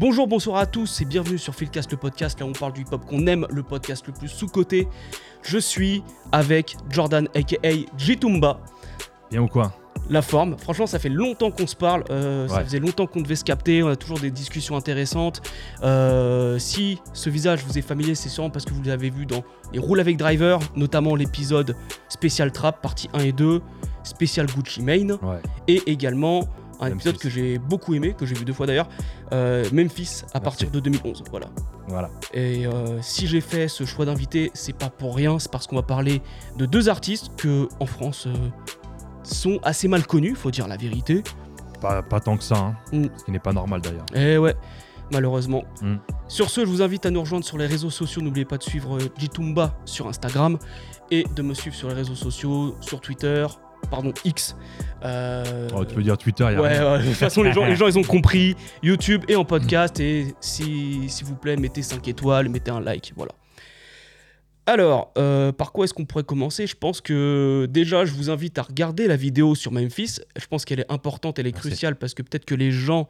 Bonjour, bonsoir à tous et bienvenue sur Philcast le podcast. Là, on parle du hip-hop qu'on aime, le podcast le plus sous-coté. Je suis avec Jordan aka Jitumba. Bien ou quoi? La forme, franchement, ça fait longtemps qu'on se parle. euh, Ça faisait longtemps qu'on devait se capter. On a toujours des discussions intéressantes. Euh, si ce visage vous est familier, c'est sûrement parce que vous l'avez vu dans les Roule avec Driver, notamment l'épisode spécial Trap, partie 1 et 2, spécial Gucci Mane. Ouais. et également un Memphis. épisode que j'ai beaucoup aimé, que j'ai vu deux fois d'ailleurs, euh, Memphis à Merci. partir de 2011. Voilà. Voilà. Et euh, si j'ai fait ce choix d'invité, c'est pas pour rien, c'est parce qu'on va parler de deux artistes que en France euh, sont assez mal connus, faut dire la vérité. Pas, pas tant que ça, hein. Mm. ce qui n'est pas normal d'ailleurs. Et ouais, malheureusement. Mm. Sur ce, je vous invite à nous rejoindre sur les réseaux sociaux. N'oubliez pas de suivre euh, Jitumba sur Instagram et de me suivre sur les réseaux sociaux, sur Twitter, pardon, X. Euh, Oh, tu peux dire Twitter, il y a Ouais, de toute façon, les gens, les gens, ils ont compris. YouTube et en podcast. Et si- s'il vous plaît, mettez 5 étoiles, mettez un like. Voilà. Alors, euh, par quoi est-ce qu'on pourrait commencer? Je pense que déjà, je vous invite à regarder la vidéo sur Memphis. Je pense qu'elle est importante, elle est Merci. cruciale parce que peut-être que les gens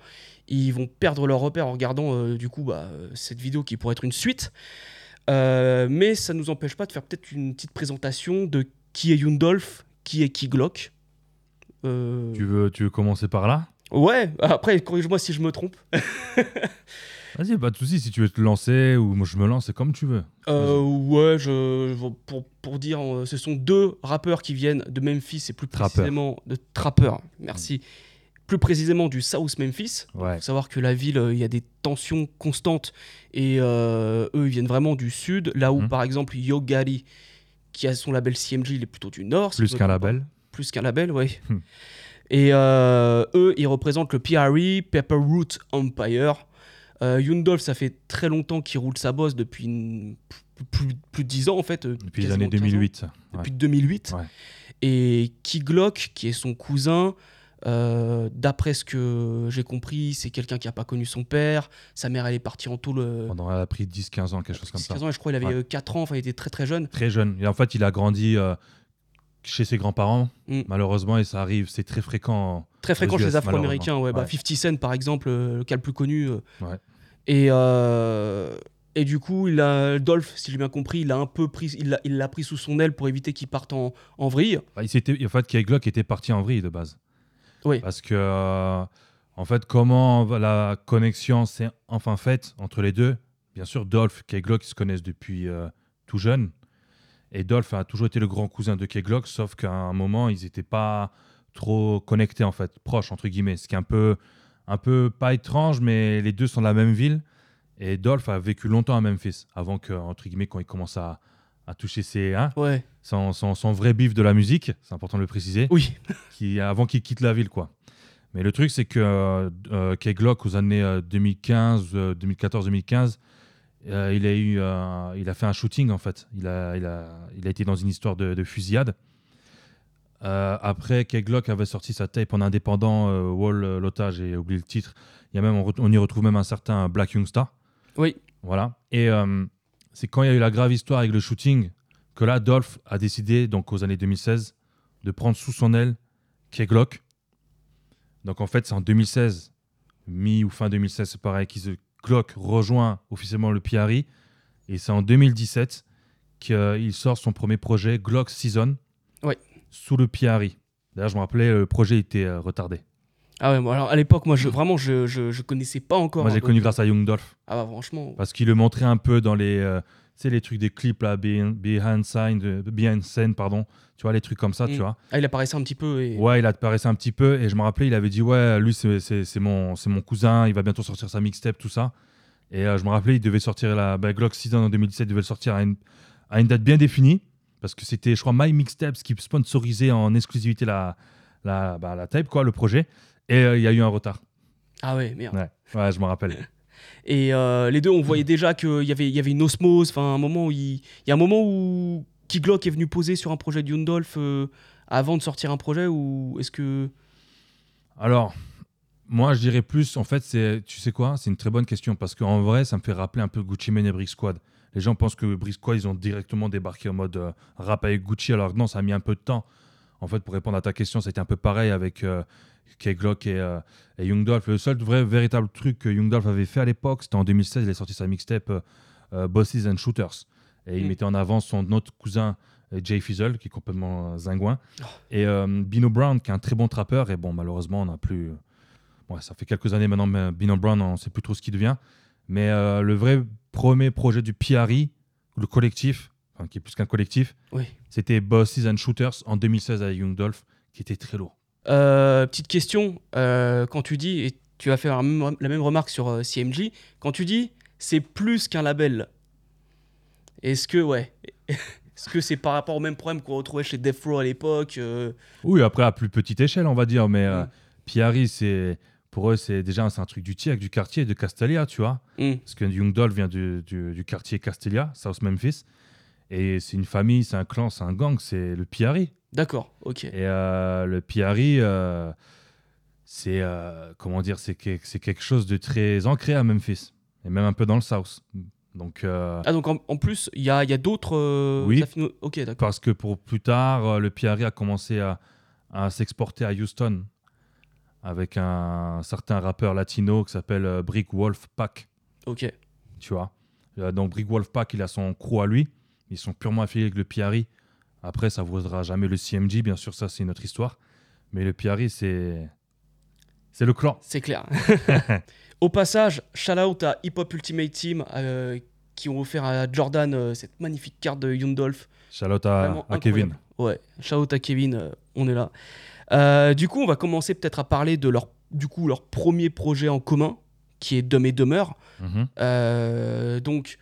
ils vont perdre leur repère en regardant euh, du coup bah, cette vidéo qui pourrait être une suite. Euh, mais ça nous empêche pas de faire peut-être une petite présentation de qui est Yundolf, qui est Key Glock. Tu, veux, tu veux commencer par là? Ouais, après, corrige-moi si je me trompe. Vas-y, pas de soucis, si tu veux te lancer ou moi je me lance, c'est comme tu veux. Euh, ouais, je, pour, pour dire, euh, ce sont deux rappeurs qui viennent de Memphis et plus précisément de trappeurs, merci. Plus précisément du South Memphis. Ouais. faut savoir que la ville, euh, il y a des tensions constantes et euh, eux, ils viennent vraiment du sud. Là où, Mhm. par exemple, Yo Gotti, qui a son label CMG, il est plutôt du nord. Plus qu'un label. Plus qu'un label, oui. Et euh, eux, ils représentent le PRE, Pepperroot Empire. Euh, Yundolf, ça fait très longtemps qu'il roule sa bosse depuis une- plus, plus- de 10 ans en fait. euh, Depuis les années 15 ans. 2008. Depuis 2008. Ouais. Et Key Glock, qui est son cousin, euh, d'après ce que j'ai compris, c'est quelqu'un qui n'a pas connu son père. Sa mère, elle est partie en tôle. euh, Pendant, elle a pris 10-15 ans, quelque chose comme ça. 15 ans, je crois qu'il avait Ouais. euh, 4 ans, enfin il était très très jeune. Très jeune. Et en fait, il a grandi euh, chez ses grands-parents, Mm. malheureusement, et ça arrive, c'est très fréquent. Très fréquent chez les Afro-Américains, ouais, bah, Ouais. 50 Cent par exemple, euh, le cas le plus connu. euh. Ouais. Et, euh, et du coup, il a, Dolph, si j'ai bien compris, il a un peu pris, il l'a il pris sous son aile pour éviter qu'il parte en, en vrille. Bah, il s'était- en fait, Kay Glock était parti en vrille de base. Oui. Parce que, euh, en fait, comment la connexion s'est enfin faite entre les deux? Bien sûr, Dolph et Glock ils se connaissent depuis euh, tout jeune. Et Dolph a toujours été le grand cousin de Kay Glock, sauf qu'à un moment, ils n'étaient pas trop connectés, en fait, proches, entre guillemets. Ce qui est un peu, un peu pas étrange, mais les deux sont de la même ville. Et Dolph a vécu longtemps à Memphis, avant que, entre guillemets, quand il commence à, à toucher ses, hein, Ouais, son, son- son vrai bif de la musique, c'est important de le préciser oui. qui, avant qu'il quitte la ville, quoi. Mais le truc, c'est que euh, euh, Kay Glock, aux années euh, 2015, euh, 2014-2015, euh, il, a eu, il a fait un shooting, en fait. Il a, il a, il a été dans une histoire de, de fusillade. Euh, après, Kay Glock avait sorti sa tape en indépendant, euh, Wall euh, Lotta, j'ai oublié le titre. Il y a même, on, y retrouve même un certain Black Youngstar. Oui. Voilà. Et euh, c'est quand il y a eu la grave histoire avec le shooting que là, Dolph a décidé, donc aux années 2016, de prendre sous son aile Kay Glock. Donc en fait, c'est en 2016, mi ou fin 2016, c'est pareil, qu'il Glock rejoint officiellement le PRI. Et c'est en 2017 qu'il sort son premier projet, Glock Season. Sous le PRI. D'ailleurs, je me rappelais, le projet était euh, retardé. Ah ouais, bon, alors à l'époque, moi, je, vraiment, je, je, je connaissais pas encore. Moi, j'ai hein, connu donc- grâce à Young Dolph. Ah bah franchement. Parce qu'il le montrait un peu dans les, euh, tu sais, les trucs des clips là, behind, behind scene, euh, behind scene, pardon. Tu vois, les trucs comme ça, Mm. tu vois. Ah, il apparaissait un petit peu et. Ouais, il apparaissait un petit peu et je me rappelais, il avait dit ouais, lui c'est- c'est c'est mon, c'est mon cousin, il va bientôt sortir sa mixtape, tout ça. Et euh, je me rappelais, il devait sortir la bah, Glock Season en 2017, il devait le sortir à une, à une date bien définie parce que c'était, je crois, My Mixtapes qui sponsorisait en exclusivité la, la, bah, la tape, quoi, le projet. Et euh, il y a eu un retard. Ah ouais, merde. Ouais, ouais je me rappelle. Et euh, les deux, on voyait déjà qu'il y avait, y avait une osmose. Enfin, un moment où il, y a un moment où Key Glock est venu poser sur un projet de Yundolf euh, avant de sortir un projet ou est-ce que Alors, moi, je dirais plus, en fait, c'est, tu sais quoi, c'est une très bonne question parce qu'en vrai, ça me fait rappeler un peu Gucci Mane et Brick Squad. Les gens pensent que Briscoe, ils ont directement débarqué en mode euh, rap avec Gucci, alors que non, ça a mis un peu de temps. En fait, pour répondre à ta question, c'était un peu pareil avec euh, K-Glock et, euh, et Young Dolph. Le seul vrai véritable truc que Young Dolph avait fait à l'époque, c'était en 2016, il a sorti sa mixtape euh, euh, Bosses and Shooters. Et il Mm. mettait en avant son autre cousin Jay Fizzle, qui est complètement zingouin. Oh. Et Bino Brown, qui est un très bon trappeur. Et bon, malheureusement, on n'a plus. Ouais, ça fait quelques années maintenant, mais Bino Brown, on ne sait plus trop ce qu'il devient. Mais euh, le vrai premier projet du PRI, le collectif, enfin, qui est plus qu'un collectif, Oui. c'était Bosses and Shooters en 2016 avec Young Dolph, qui était très lourd. Euh, petite question, euh, quand tu dis, et tu vas faire la même, la même remarque sur CMG, quand tu dis c'est plus qu'un label, est-ce que, ouais, est-ce que c'est par rapport au même problème qu'on retrouvait chez Death Row à l'époque euh, Oui, après à plus petite échelle, on va dire, mais euh, Mm. PRI, c'est pour eux, c'est déjà un truc du TIAC, du quartier, de Castelia, tu vois. hmm, Parce que Young Dolph vient du, du- du quartier Castelia, South Memphis. Et c'est une famille, c'est un clan, c'est un gang, c'est le PRI. D'accord, ok. Et euh, le PRI, euh, c'est euh, comment dire, c'est que- c'est quelque chose de très ancré à Memphis. Et même un peu dans le South. Donc, euh, Ah, donc en, en plus, il y a, a d'autres. euh, Oui. Ok, d'accord. parce que pour plus tard, le PRI a commencé à, à s'exporter à Houston avec un certain rappeur latino qui s'appelle euh, Brick Wolf Pack. Ok. tu vois. Euh, donc Brick Wolfpack, il a son crew à lui. Ils sont purement affiliés avec le PRI. Après, ça ne vaudra jamais le CMG, bien sûr, ça c'est une autre histoire. Mais le PRI, c'est c'est le clan. C'est clair. Au passage, shout out à Hip Hop Ultimate Team euh, qui ont offert à Jordan euh, cette magnifique carte de Yundolf. Shout out à, Kevin. Ouais, shout out à Kevin, euh, on est là. Euh, du coup, on va commencer peut-être à parler de leur, du coup, leur premier projet en commun, qui est Dumb et Dumber. Mhm. Euh, donc,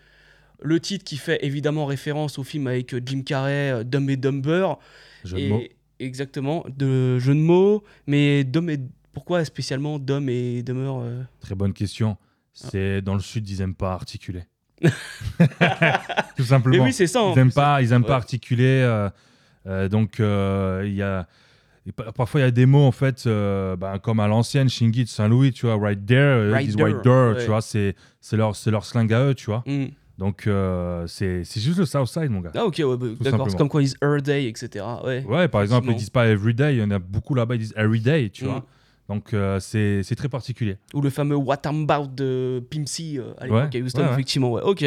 le titre qui fait évidemment référence au film avec Jim Carrey, euh, Dumb et Dumber. Jeu de Et- mots. Exactement, de jeu de mots. Mais Dumb et... pourquoi spécialement Dumb et Dumber euh Très bonne question. Ah. C'est dans le sud, ils aiment pas articuler. Tout Mais simplement. oui, c'est ça. ils aiment plus. pas, ils aiment Ouais. pas articuler. euh, donc il y a et parfois il y a des mots en fait, euh, ben, comme à l'ancienne Shingi de Saint-Louis, tu vois, right there, euh, Right ils disent there, right there, ouais. tu vois, c'est leur leur slang à eux, tu vois. Hmm. Donc euh, c'est juste le Southside, mon gars. Ah, ok, ouais, bah, d'accord. C'est comme quand ils disent Earth Day, etc. Ouais. Ouais, par exemple, ils disent pas everyday, il y en a beaucoup là-bas, ils disent everyday, tu Mm. vois. Donc euh, c'est très particulier. Ou le fameux What I'm About de Pimsy euh, à l'époque à Houston, effectivement. Ouais, ok.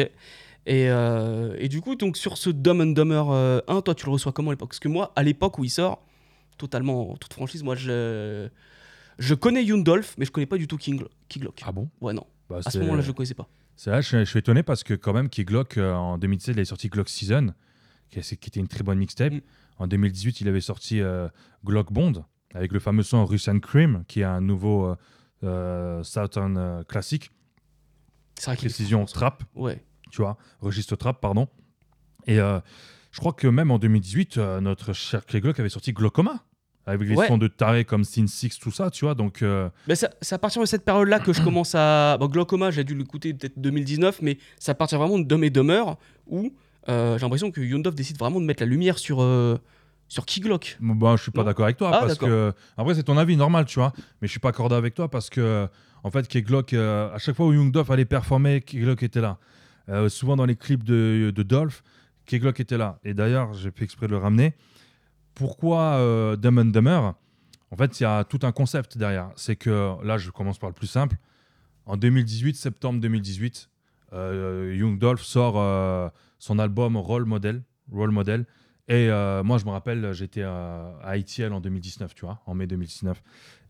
Et, et du coup, donc sur ce Dumb and Dumber euh, 1, toi, tu le reçois comment à l'époque? Parce que moi, à l'époque où il sort, totalement en toute franchise, moi, je, je connais Yundolf, mais je connais pas du tout King, Keylock. Ah bon? Ouais, non. Bah, À ce moment-là, je le connaissais pas. C'est vrai, je, je suis étonné parce que quand même, Glock euh, en 2017, il avait sorti Glock Season, qui, était une très bonne mixtape. Mm. En 2018, il avait sorti euh, Glock Bond avec le fameux son Russian Cream, qui est un nouveau euh, euh, Southern euh, classique, C'est vrai qu'il est précision trap, Ouais. tu vois, registre trap, pardon. Et je crois que même en 2018, euh, notre cher Clay Glock avait sorti Glockoma, avec les Ouais. sons de taré comme Sin 6, tout ça, tu vois. Donc, euh, Mais ça- c'est à partir de cette période-là que je commence à. Bon, Glaucoma, j'ai dû l'écouter peut-être 2019, mais à partir vraiment de Dumb et Dumber où euh, j'ai l'impression que Yondov décide vraiment de mettre la lumière sur, euh, sur Keylock. Bon, je suis pas d'accord avec toi Ah, parce que après c'est ton avis normal, tu vois, mais je suis pas accordé avec toi parce que en fait Keglock euh, à chaque fois où Young allait performer, Keglock était là. Souvent dans les clips de, de Dolph, Keglock était là. Et d'ailleurs, j'ai fait exprès de le ramener. Pourquoi euh, Dumb and Dumber? En fait, il y a tout un concept derrière. C'est que là, je commence par le plus simple. En 2018, septembre 2018, euh, Young Dolph sort euh, son album Role Model. Role Model. Et euh, moi, je me rappelle, j'étais à, ITL en 2019, tu vois, en mai 2019.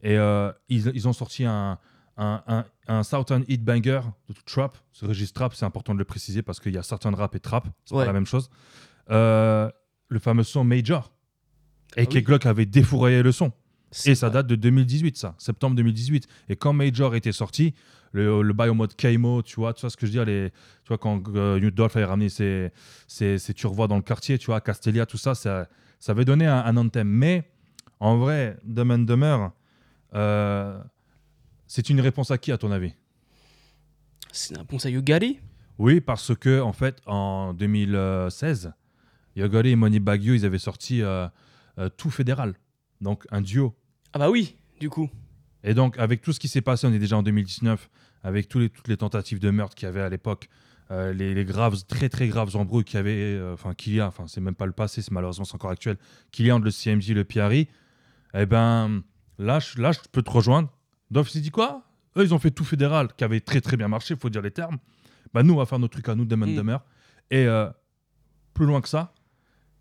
Et euh, ils ont sorti un, un, un, un Southern Hit Banger de trap. Ce registre trap, c'est important de le préciser parce qu'il y a Southern Rap et trap, c'est Ouais. pas la même chose. Euh, le fameux son Major. Et Ah oui. Glock avait défouraillé le son. Et ça vrai. date de 2018, ça, septembre 2018. Et quand Major était sorti, le, le bail au mode Kaimo, tu vois, tu vois ce que je veux dire, les, tu vois, quand euh, New Dolph avait ramené ses, ses, ses turvois dans le quartier, tu vois, Castelia, tout ça, ça, ça avait donné un, un anthem. Mais en vrai, Dumb and Dumber, euh, c'est une réponse à qui, à ton avis? C'est une réponse à Yogari Oui, parce que, en fait, en 2016, Yogori et Money Baggio, ils avaient sorti euh, euh, Tout Fédéral, donc un duo. Ah bah oui, du coup. Et donc, avec tout ce qui s'est passé, on est déjà en 2019, avec tous les, toutes les tentatives de meurtre qu'il y avait à l'époque euh, les, les graves, très très graves embrouilles qu'il y avait, enfin qu'il y a, enfin c'est même pas le passé, c'est malheureusement c'est encore actuel, qu'il y a entre le CMJ et le PRI, eh ben là, je, là je peux te rejoindre. Dolph s'est dit quoi? Eux ils ont fait tout fédéral, qui avait très très bien marché, faut dire les termes. Bah nous on va faire notre truc à nous, Demon Mm. Dummer. Et euh, plus loin que ça,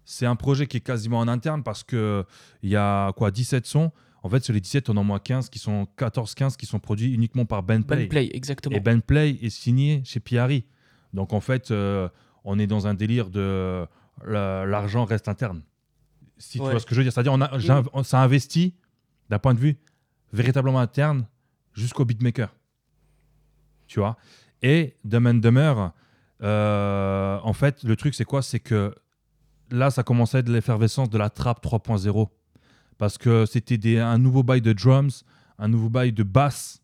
c'est un projet qui est quasiment en interne parce que il y a quoi 17 sons. En fait, sur les 17, on en a moins 15 qui sont 14-15 qui sont produits uniquement par Ben Play. Ben Play, exactement. Et Ben Play est signé chez Piari. Donc en fait, euh, on est dans un délire de la- l'argent reste interne. Si tu vois ce que je veux dire, c'est-à-dire on a, Mm. ça investit d'un point de vue véritablement interne jusqu'au beatmaker. Tu vois? Et Dumb and Dumber, euh, en fait, le truc c'est quoi? C'est que là, ça commençait à être l'effervescence de la trappe 3.0 parce que c'était un nouveau bail de drums, un nouveau bail de basse.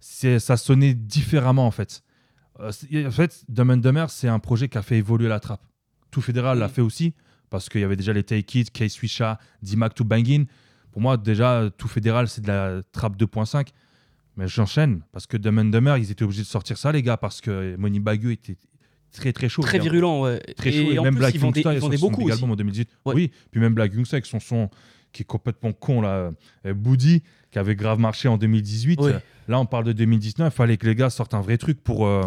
C'est, ça sonnait différemment en fait. Euh, en fait, Dumb and Dumber, c'est un projet qui a fait évoluer la trappe. Tout Fédéral l'a fait aussi parce qu'il y avait déjà les Take It, Case Wisha, D-Mac to Bangin. Pour moi, déjà, Tout Fédéral, c'est de la trappe 2.5. Mais j'enchaîne parce que Dumb and Dumber, ils étaient obligés de sortir ça, les gars, parce que Money Bagu était très très chaud. Très virulent, ouais. Très chaud. et Et en même plus, Black ils vendaient, ils vendaient beaucoup aussi. en 2018. Ouais. Oui, puis même Black Youngster avec son son qui est complètement con, là, euh, Boody, qui avait grave marché en 2018. Ouais. Euh, Là, on parle de 2019, il fallait que les gars sortent un vrai truc pour, euh,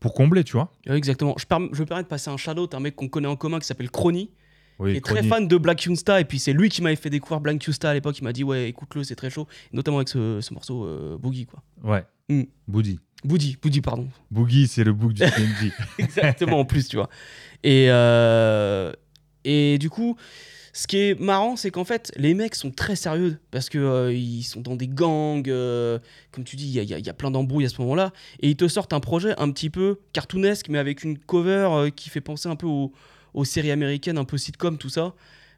pour combler, tu vois. Ouais, exactement. Je, je me permets de passer un shout un mec qu'on connaît en commun qui s'appelle Crony, Oui, qui est très fan de Black Youngsta. Et puis c'est lui qui m'avait fait découvrir Black Youngsta à l'époque. Il m'a dit, ouais, écoute-le, c'est très chaud. Notamment avec ce, ce morceau euh, Boogie, quoi. Ouais. Mm. Boody. Boogie, Boogie, pardon. Boogie, c'est le book du CNJ. Exactement, en plus, tu vois. Et, euh, et du coup, ce qui est marrant, c'est qu'en fait, les mecs sont très sérieux parce que euh, ils sont dans des gangs, euh, comme tu dis, il y y, y a plein d'embrouilles à ce moment-là, et ils te sortent un projet un petit peu cartoonesque, mais avec une cover euh, qui fait penser un peu aux, aux séries américaines, un peu sitcom, tout ça.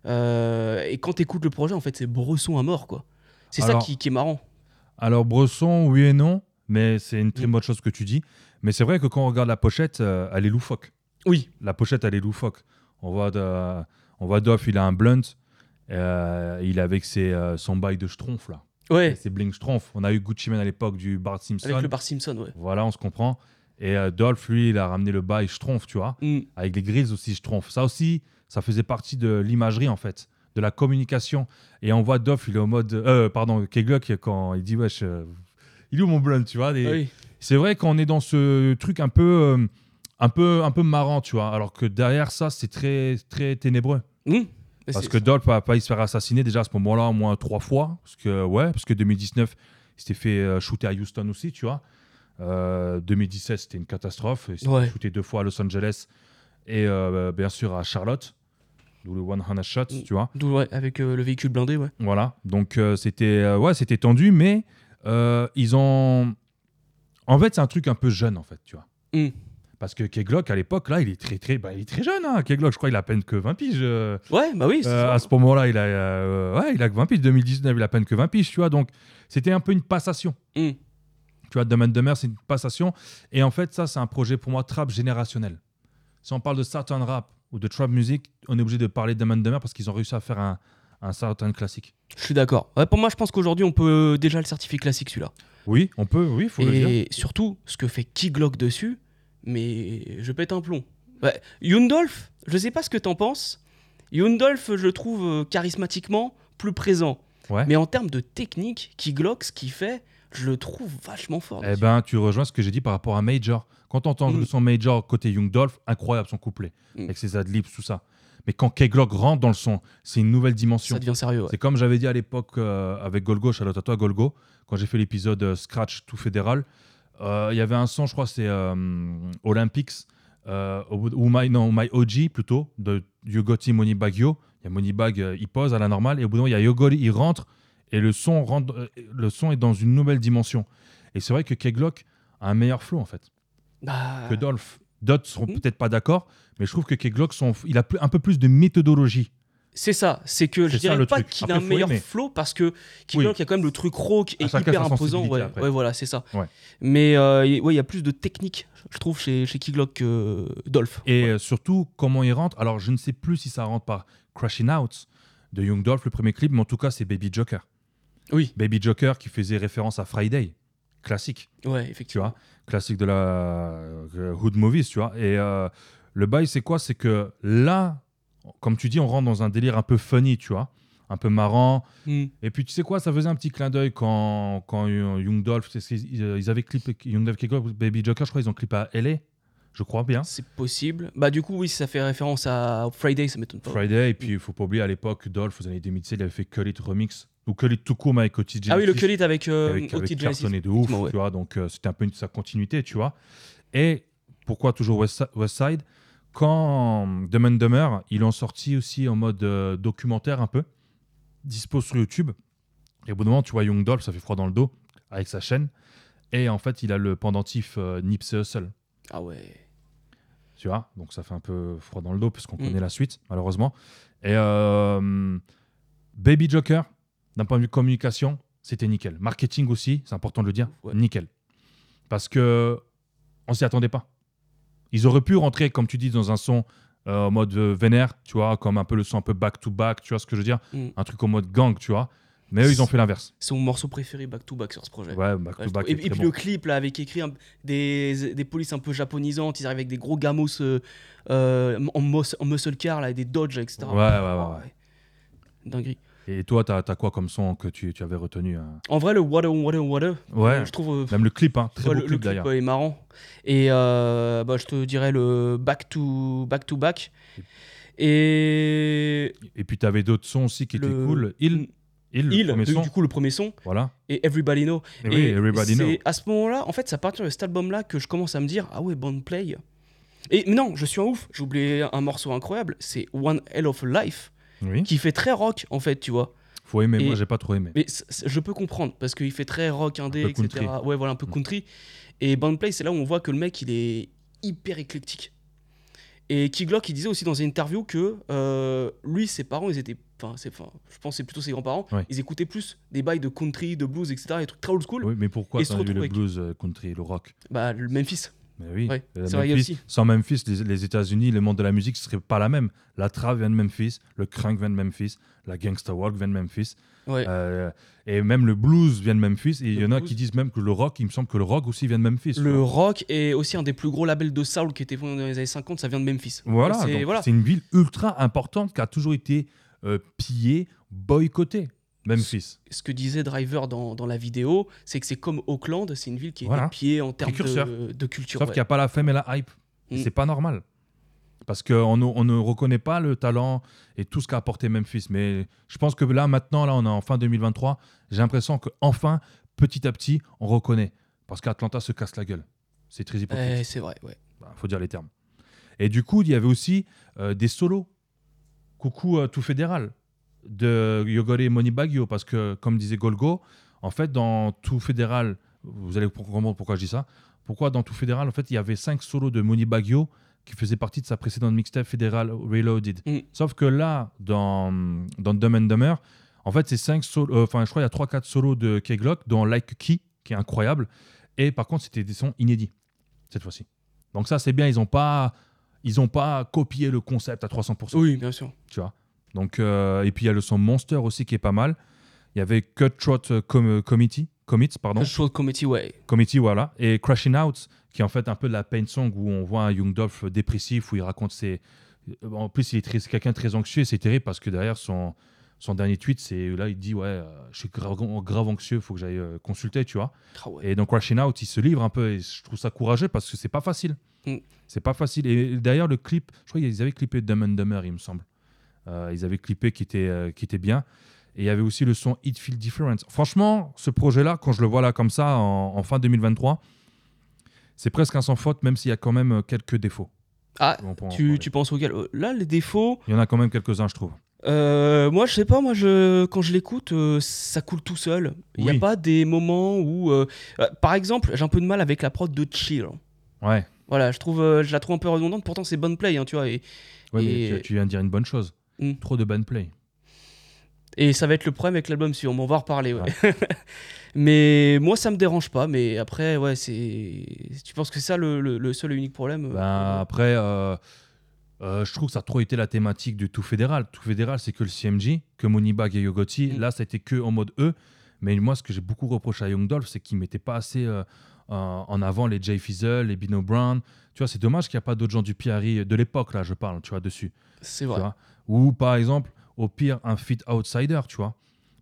Euh, et quand t'écoutes le projet, en fait, c'est Bresson à mort, quoi. C'est ça qui, qui est marrant. Alors, Bresson, oui et non, mais c'est une très bonne chose que tu dis. Mais c'est vrai que quand on regarde la pochette, euh, elle est loufoque. Oui, La pochette, elle est loufoque. On voit, de, on voit Doff, il a un blunt. euh, il est avec ses, son bail de Schtroumpf, là. ouais, C'est Bling Schtroumpf. On a eu Gucci Mane à l'époque du Bart Simpson. avec le Bar Simpson, ouais. Voilà, on se comprend. Et euh, Dolph, lui, il a ramené le bail Schtroumpf, tu vois. Mm. Avec les grilles aussi Schtroumpf. Ça aussi, ça faisait partie de l'imagerie, en fait. De la communication. Et on voit Dolph, il est au mode... Euh, pardon, Keglock, quand il dit, wesh... euh, il est où mon blunt, tu vois des- Oui. C'est vrai qu'on est dans ce truc un peu, euh, un peu, un peu marrant, tu vois. Alors que derrière ça, c'est très, très ténébreux. Mm. Parce que Dolph a failli se faire assassiner déjà à ce moment-là au moins trois fois. Parce que, ouais, parce que 2019, il s'était fait shooter à Houston aussi, tu vois. Euh, 2017, c'était une catastrophe. Il s'est Ouais. deux fois à Los Angeles et euh, bien sûr à Charlotte. D'où le One Hundred Shot, tu vois. D'où, ouais, avec euh, le véhicule blindé, ouais. Voilà. Donc euh, c'était ouais, c'était tendu, mais ils ont. En fait, c'est un truc un peu jeune, en fait, tu vois. Mm. Parce que Keglock, à l'époque, là, il est très, très, bah, il est très jeune. Hein. Keglock, je crois qu'il a à peine que 20 piges. euh, Ouais, bah oui, euh, à ce moment-là, il a, euh, ouais, il a que 20 piges. 2019, il a à peine que 20 piges, tu vois. Donc, c'était un peu une passation. Mm. Tu vois, Dumb and Dumber, c'est une passation. Et en fait, ça, c'est un projet pour moi trap générationnel. Si on parle de Southern rap ou de trap music, on est obligé de parler de Dumb and Dumber parce qu'ils ont réussi à faire un, un Southern classique. Je suis d'accord. Ouais, pour moi, je pense qu'aujourd'hui, on peut déjà le certifier classique, celui-là. Oui, on peut, oui, faut le dire. Et surtout, ce que fait Keylock dessus, mais je pète un plomb. Ouais. Yundolf, je sais pas ce que t'en penses. Yundolf, je le trouve euh, charismatiquement plus présent. Ouais. Mais en termes de technique, Keylock, ce qu'il fait, je le trouve vachement fort. Eh ben, tu rejoins ce que j'ai dit par rapport à Major. Quand on entend Mm. le son Major côté Young Dolph, incroyable son couplet, Mm. avec ses adlibs, tout ça. Mais quand Keglock rentre dans le son, c'est une nouvelle dimension. ça devient sérieux. ouais. C'est comme j'avais dit à l'époque euh, avec Golgo, Charlotte à toi Golgo, quand j'ai fait l'épisode euh, Scratch tout fédéral, euh, il y avait un son, je crois c'est euh, Olympics, euh, ou My, non, My OG plutôt, de Yogoti Moneybag Yo. Il y a Moneybag, euh, il pose à la normale, et au bout d'un moment, il y a Yogoli, il rentre, et le son, rentre, euh, le son est dans une nouvelle dimension. Et c'est vrai que Keglock a un meilleur flow en fait Bah, que Dolph. D'autres seront peut-être pas d'accord, mais je trouve que Keglock, son- il a plus- un peu plus de méthodologie. C'est ça, c'est que je ça, dirais le pas qu'il a un meilleur aimer. flow parce que il y a quand même le truc rauque et chacun hyper sa imposant. Ouais, ouais, voilà, c'est ça. Ouais. Mais euh, ouais, il y a plus de technique, je trouve, chez, chez Keylock que Dolph. Et euh, surtout, comment il rentre. Alors, je ne sais plus si ça rentre par Crashing Out de Young Dolph, le premier clip, mais en tout cas, c'est Baby Joker. Oui. Baby Joker qui faisait référence à Friday, classique, Ouais, tu effectivement. vois, classique de la euh, hood movies, tu vois. Et euh, le bail, c'est quoi? C'est que là, comme tu dis, on rentre dans un délire un peu funny, tu vois, un peu marrant. Hmm. Et puis tu sais quoi, ça faisait un petit clin d'œil quand, quand Young Dolph, c'est- ils avaient clippé Young Dolph Baby Joker, je crois, ils ont clippé à LA, je crois bien. C'est possible. Bah, du coup, oui, ça fait référence à Friday, ça m'étonne pas. Friday, et puis il faut pas oublier à l'époque, Dolph, aux années 2017, il avait fait Call It Remix, ou Call It tout court, mais avec Otis ah oui, le Genesis, Cullit avec, euh, avec, avec Otis Genesis. cartonné de ouf, ouais. tu vois, donc euh, c'était un peu une, sa continuité, tu vois. Et pourquoi toujours West, Si- West Side? Quand Dumb and Dumber, ils l'ont sorti aussi en mode euh, documentaire un peu, dispo sur YouTube. Et au bout d'un moment, tu vois Young Dolph, ça fait froid dans le dos, avec sa chaîne. Et en fait, il a le pendentif euh, Nipsey Hussle. Ah ouais. Tu vois, donc ça fait un peu froid dans le dos puisqu'on Mm. connaît la suite, malheureusement. Et Baby Joker, d'un point de vue communication, c'était nickel. Marketing aussi, c'est important de le dire, Ouais. nickel. Parce que on s'y attendait pas. Ils auraient pu rentrer, comme tu dis, dans un son euh, en mode euh, vénère, tu vois, comme un peu le son un peu back to back, tu vois ce que je veux dire, Mm. un truc en mode gang, tu vois. Mais eux, ils ont fait l'inverse. C'est mon morceau préféré back to back sur ce projet. Ouais, back Ouais, to back. et, puis bon. le clip là avec écrit un- des, des polices un peu japonisantes, ils arrivent avec des gros gamos euh, euh, en, mus- en muscle car là, et des dodges etc. Ouais, ouais, ouais, ouais. Dinguerie. Et toi, t'as as quoi comme son que tu, tu avais retenu hein En vrai le Water Water Water, Ouais, euh, je trouve euh, même le clip, hein, très ouais, beau le, le clip d'ailleurs. ouais, est marrant. Et euh, bah, je te dirais le back to back to back. Et Et puis, tu avais d'autres sons aussi qui étaient le- cool. Il, il, le Il, premier du, son. du coup le premier son Voilà. et Everybody Know. Et oui, Everybody c'est Know. à ce moment-là, en fait, c'est à partir de cet album-là que je commence à me dire ah ouais, Bond Play. Et non, je suis un ouf. J'ai oublié un morceau incroyable. C'est One Hell of a Life Oui. qui fait très rock en fait, tu vois. Faut aimer. Et- Moi, j'ai pas trop aimé. Mais je peux comprendre parce qu'il fait très rock indé, etc. country. Ouais, voilà, un peu Mm. country. Et Band Play, c'est là où on voit que le mec, il est hyper éclectique. Et Key Glock, il disait aussi dans une interview que euh, lui, ses parents, ils étaient. Enfin, je pense que c'est plutôt ses grands-parents. Ouais. Ils écoutaient plus des bails de country, de blues, etc. Des trucs très old school. Oui, mais pourquoi Et se le blues euh, country, le rock? Bah, le Memphis. Mais oui. Ouais, Euh, c'est vrai, aussi. Sans Memphis, les, les États-Unis, le monde de la musique serait pas la même. La trap vient de Memphis, le crunk vient de Memphis, la gangsta walk vient de Memphis, Ouais. euh, et même le blues vient de Memphis. Et il y en a qui disent même que le rock, il me semble que le rock aussi vient de Memphis. Le rock est aussi un des plus gros labels de soul qui était fondé dans les années 50, ça vient de Memphis. Voilà, C'est donc voilà. c'est une ville ultra importante qui a toujours été euh, pillée, boycottée. Memphis. ce que disait Driver dans, dans la vidéo, c'est que c'est comme Auckland, c'est une ville qui est Voilà. épiée en termes de, de culture. Sauf ouais. qu'il n'y a pas la femme et la hype. Mm. C'est pas normal. Parce qu'on ne, on ne reconnaît pas le talent et tout ce qu'a apporté Memphis. Mais je pense que là, maintenant, là, on est en fin 2023. J'ai l'impression qu'enfin, petit à petit, on reconnaît. Parce qu'Atlanta se casse la gueule. C'est très hypocrite. Eh, c'est vrai, ouais. Il faut dire les termes. Et du coup, il y avait aussi euh, des solos. Coucou euh, tout fédéral de Yogori Monibagyo. Parce que, comme disait Golgo, en fait, dans tout fédéral, vous allez comprendre pourquoi je dis ça. Pourquoi dans tout fédéral, en fait, il y avait cinq solos de Monibagyo qui faisaient partie de sa précédente mixtape fédérale Reloaded. Mm. Sauf que là, dans, dans Dumb and Dumber, en fait, c'est cinq solos. euh, Enfin, je crois qu'il y a 3-4 solos de K-Glock, dont Like Key, qui est incroyable. Et par contre, c'était des sons inédits cette fois-ci. Donc ça, c'est bien. Ils n'ont pas, ils ont pas copié le concept à 300%. Oui, bien sûr. Tu vois? Donc euh, et puis il y a le son Monster aussi qui est pas mal. Il y avait Cutthroat euh, Com- Committee, Commits, pardon, show de committee, ouais. Committee, voilà, et Crashing Out, qui est en fait un peu de la pain song où on voit un Young Dolph dépressif où il raconte ses. En plus, il est quelqu'un de très anxieux et c'est terrible parce que derrière son son dernier tweet, c'est là il dit ouais, euh, je suis grave, grave anxieux, faut que j'aille euh, consulter, tu vois. Ah ouais. Et donc Crashing Out, il se livre un peu et je trouve ça courageux parce que c'est pas facile. Mm. C'est pas facile. Et d'ailleurs, le clip, je crois qu'ils avaient clippé Dumb and Dumber, il me semble. Euh, ils avaient clippé qui était, euh, qui était bien. Et il y avait aussi le son It Feel Different. Franchement, ce projet-là, quand je le vois là comme ça en, en fin 2023, c'est presque un sans faute, même s'il y a quand même euh, quelques défauts. Ah, tu, tu penses auquel? Là, les défauts, Il y en a quand même quelques-uns, je trouve. euh, moi, je sais pas, moi, je, quand je l'écoute, euh, ça coule tout seul. Il n'y a Oui. pas des moments où. euh, par exemple, j'ai un peu de mal avec la prod de Chill. Ouais. Voilà, je, trouve, je la trouve un peu redondante, pourtant c'est bonne play, hein, tu vois. Et, Ouais, Et- mais tu, tu viens de dire une bonne chose. Mm. Trop de bad play. Et ça va être le problème avec l'album suivant, on va en reparler. Ouais. mais moi, ça me dérange pas. Mais après, ouais, c'est. Tu penses que c'est ça le, le- le seul et unique problème Ben, après, euh, euh, je trouve que ça a trop été la thématique du tout fédéral. Tout fédéral, c'est que le CMJ, que Monibag et Yogoti. Mm. Là, ça a été que en mode E. Mais moi, ce que j'ai beaucoup reproché à Young Dolph, c'est qu'il mettait pas assez euh, en en avant les Jay Fizzle, les Bino Brown. Tu vois, c'est dommage qu'il n'y a pas d'autres gens du PRI de l'époque, là, je parle, tu vois, dessus. C'est vrai. Ou par exemple, au pire, un fit outsider, tu vois.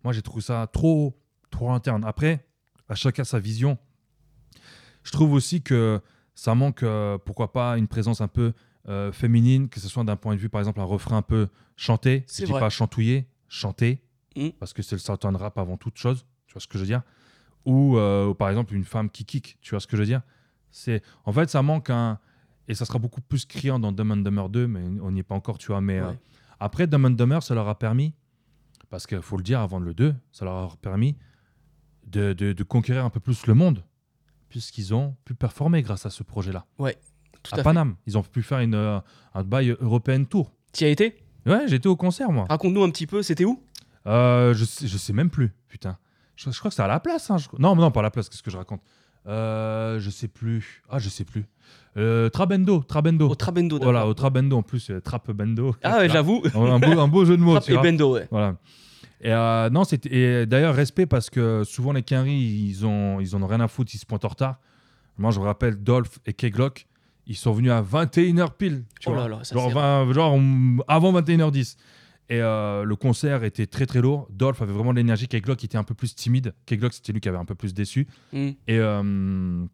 Moi, j'ai trouvé ça trop, trop interne. Après, à chacun sa vision. Je trouve aussi que ça manque, euh, pourquoi pas, une présence un peu euh, féminine, que ce soit d'un point de vue, par exemple, un refrain un peu chanté. C'est Je dis vrai. pas chantouiller, chanter, Mm. parce que c'est le certain rap avant toute chose. Tu vois ce que je veux dire ou, euh, ou par exemple, une femme qui kick. Tu vois ce que je veux dire? C'est En fait, ça manque un. Et ça sera beaucoup plus criant dans Dumb and Dumber 2, mais on n'y est pas encore, tu vois. Mais euh, Ouais. après, Dumb and Dumber, ça leur a permis, parce qu'il faut le dire avant le 2, ça leur a permis de, de- de conquérir un peu plus le monde, puisqu'ils ont pu performer grâce à ce projet-là. Tout À, à. Paname, ils ont pu faire une, euh, un bail européen tour. Tu y as été? Ouais, j'étais au concert, moi. Raconte-nous un petit peu, c'était où? Je, sais, je sais même plus, putain. Je, je crois que c'est à la place. hein, je- Non, non, pas à la place, qu'est-ce que je raconte Euh, Je sais plus. Ah, je sais plus. Euh, Trabendo, Trabendo. Au Trabendo. Voilà, au Trabendo en plus, euh, Trap Bendo. Ah ouais, j'avoue. un, beau, un beau jeu de mots. Trap tu et vois. Bendo, ouais. Voilà. Et euh, non, c'était d'ailleurs respect parce que souvent les Quinry, ils ont ils en ont rien à foutre, ils se pointent en retard. Moi, je me rappelle Dolph et Keglock, ils sont venus à 21h pile, tu Oh vois. là là, ça genre, c'est 20 genre, avant 21h10. Et euh, le concert était très très lourd. Dolph avait vraiment de l'énergie. Keglock était un peu plus timide. Keglock, c'était lui qui avait un peu plus déçu. Hmm. Et euh,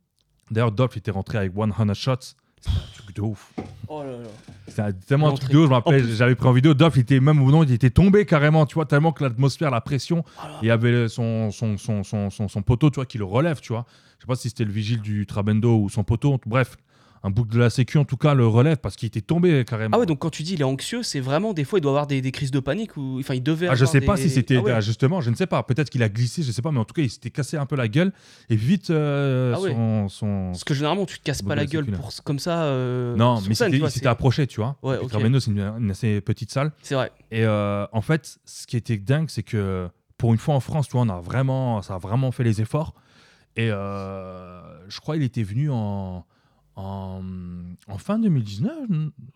d'ailleurs, Dolph était rentré avec 100 shots. C'était un truc de ouf. Oh là là. C'était tellement un truc de ouf. Je me rappelle, j'avais pris en vidéo. Dolph, il était même au moment, il était tombé carrément, tu vois, tellement que l'atmosphère, la pression. Oh. Il y avait son, son, son, son poteau, tu vois, qui le relève, tu vois. Je sais pas si c'était le vigile du Trabendo ou son poteau. Bref, un bouc de la sécu, en tout cas, le relève parce qu'il était tombé carrément. Ah ouais, donc quand tu dis il est anxieux, c'est vraiment des fois il doit avoir des, des crises de panique ou enfin il devait. Ah, je sais pas des- si c'était Ah ouais. ah, justement, je ne sais pas. Peut-être qu'il a glissé, je sais pas, mais en tout cas, il s'était cassé un peu la gueule et vite euh, Ah ouais. son, son- Parce que généralement tu te casses pas la gueule pour comme ça. euh, Non, mais scène, il s'était approché, tu vois. Ouais, Et puis ok. Trabendo, c'est une, une assez petite salle. C'est vrai. Et euh, en fait, ce qui était dingue, c'est que pour une fois en France, tu vois, on a vraiment, ça a vraiment fait les efforts. Et je crois qu'il était venu en, en, en fin 2019.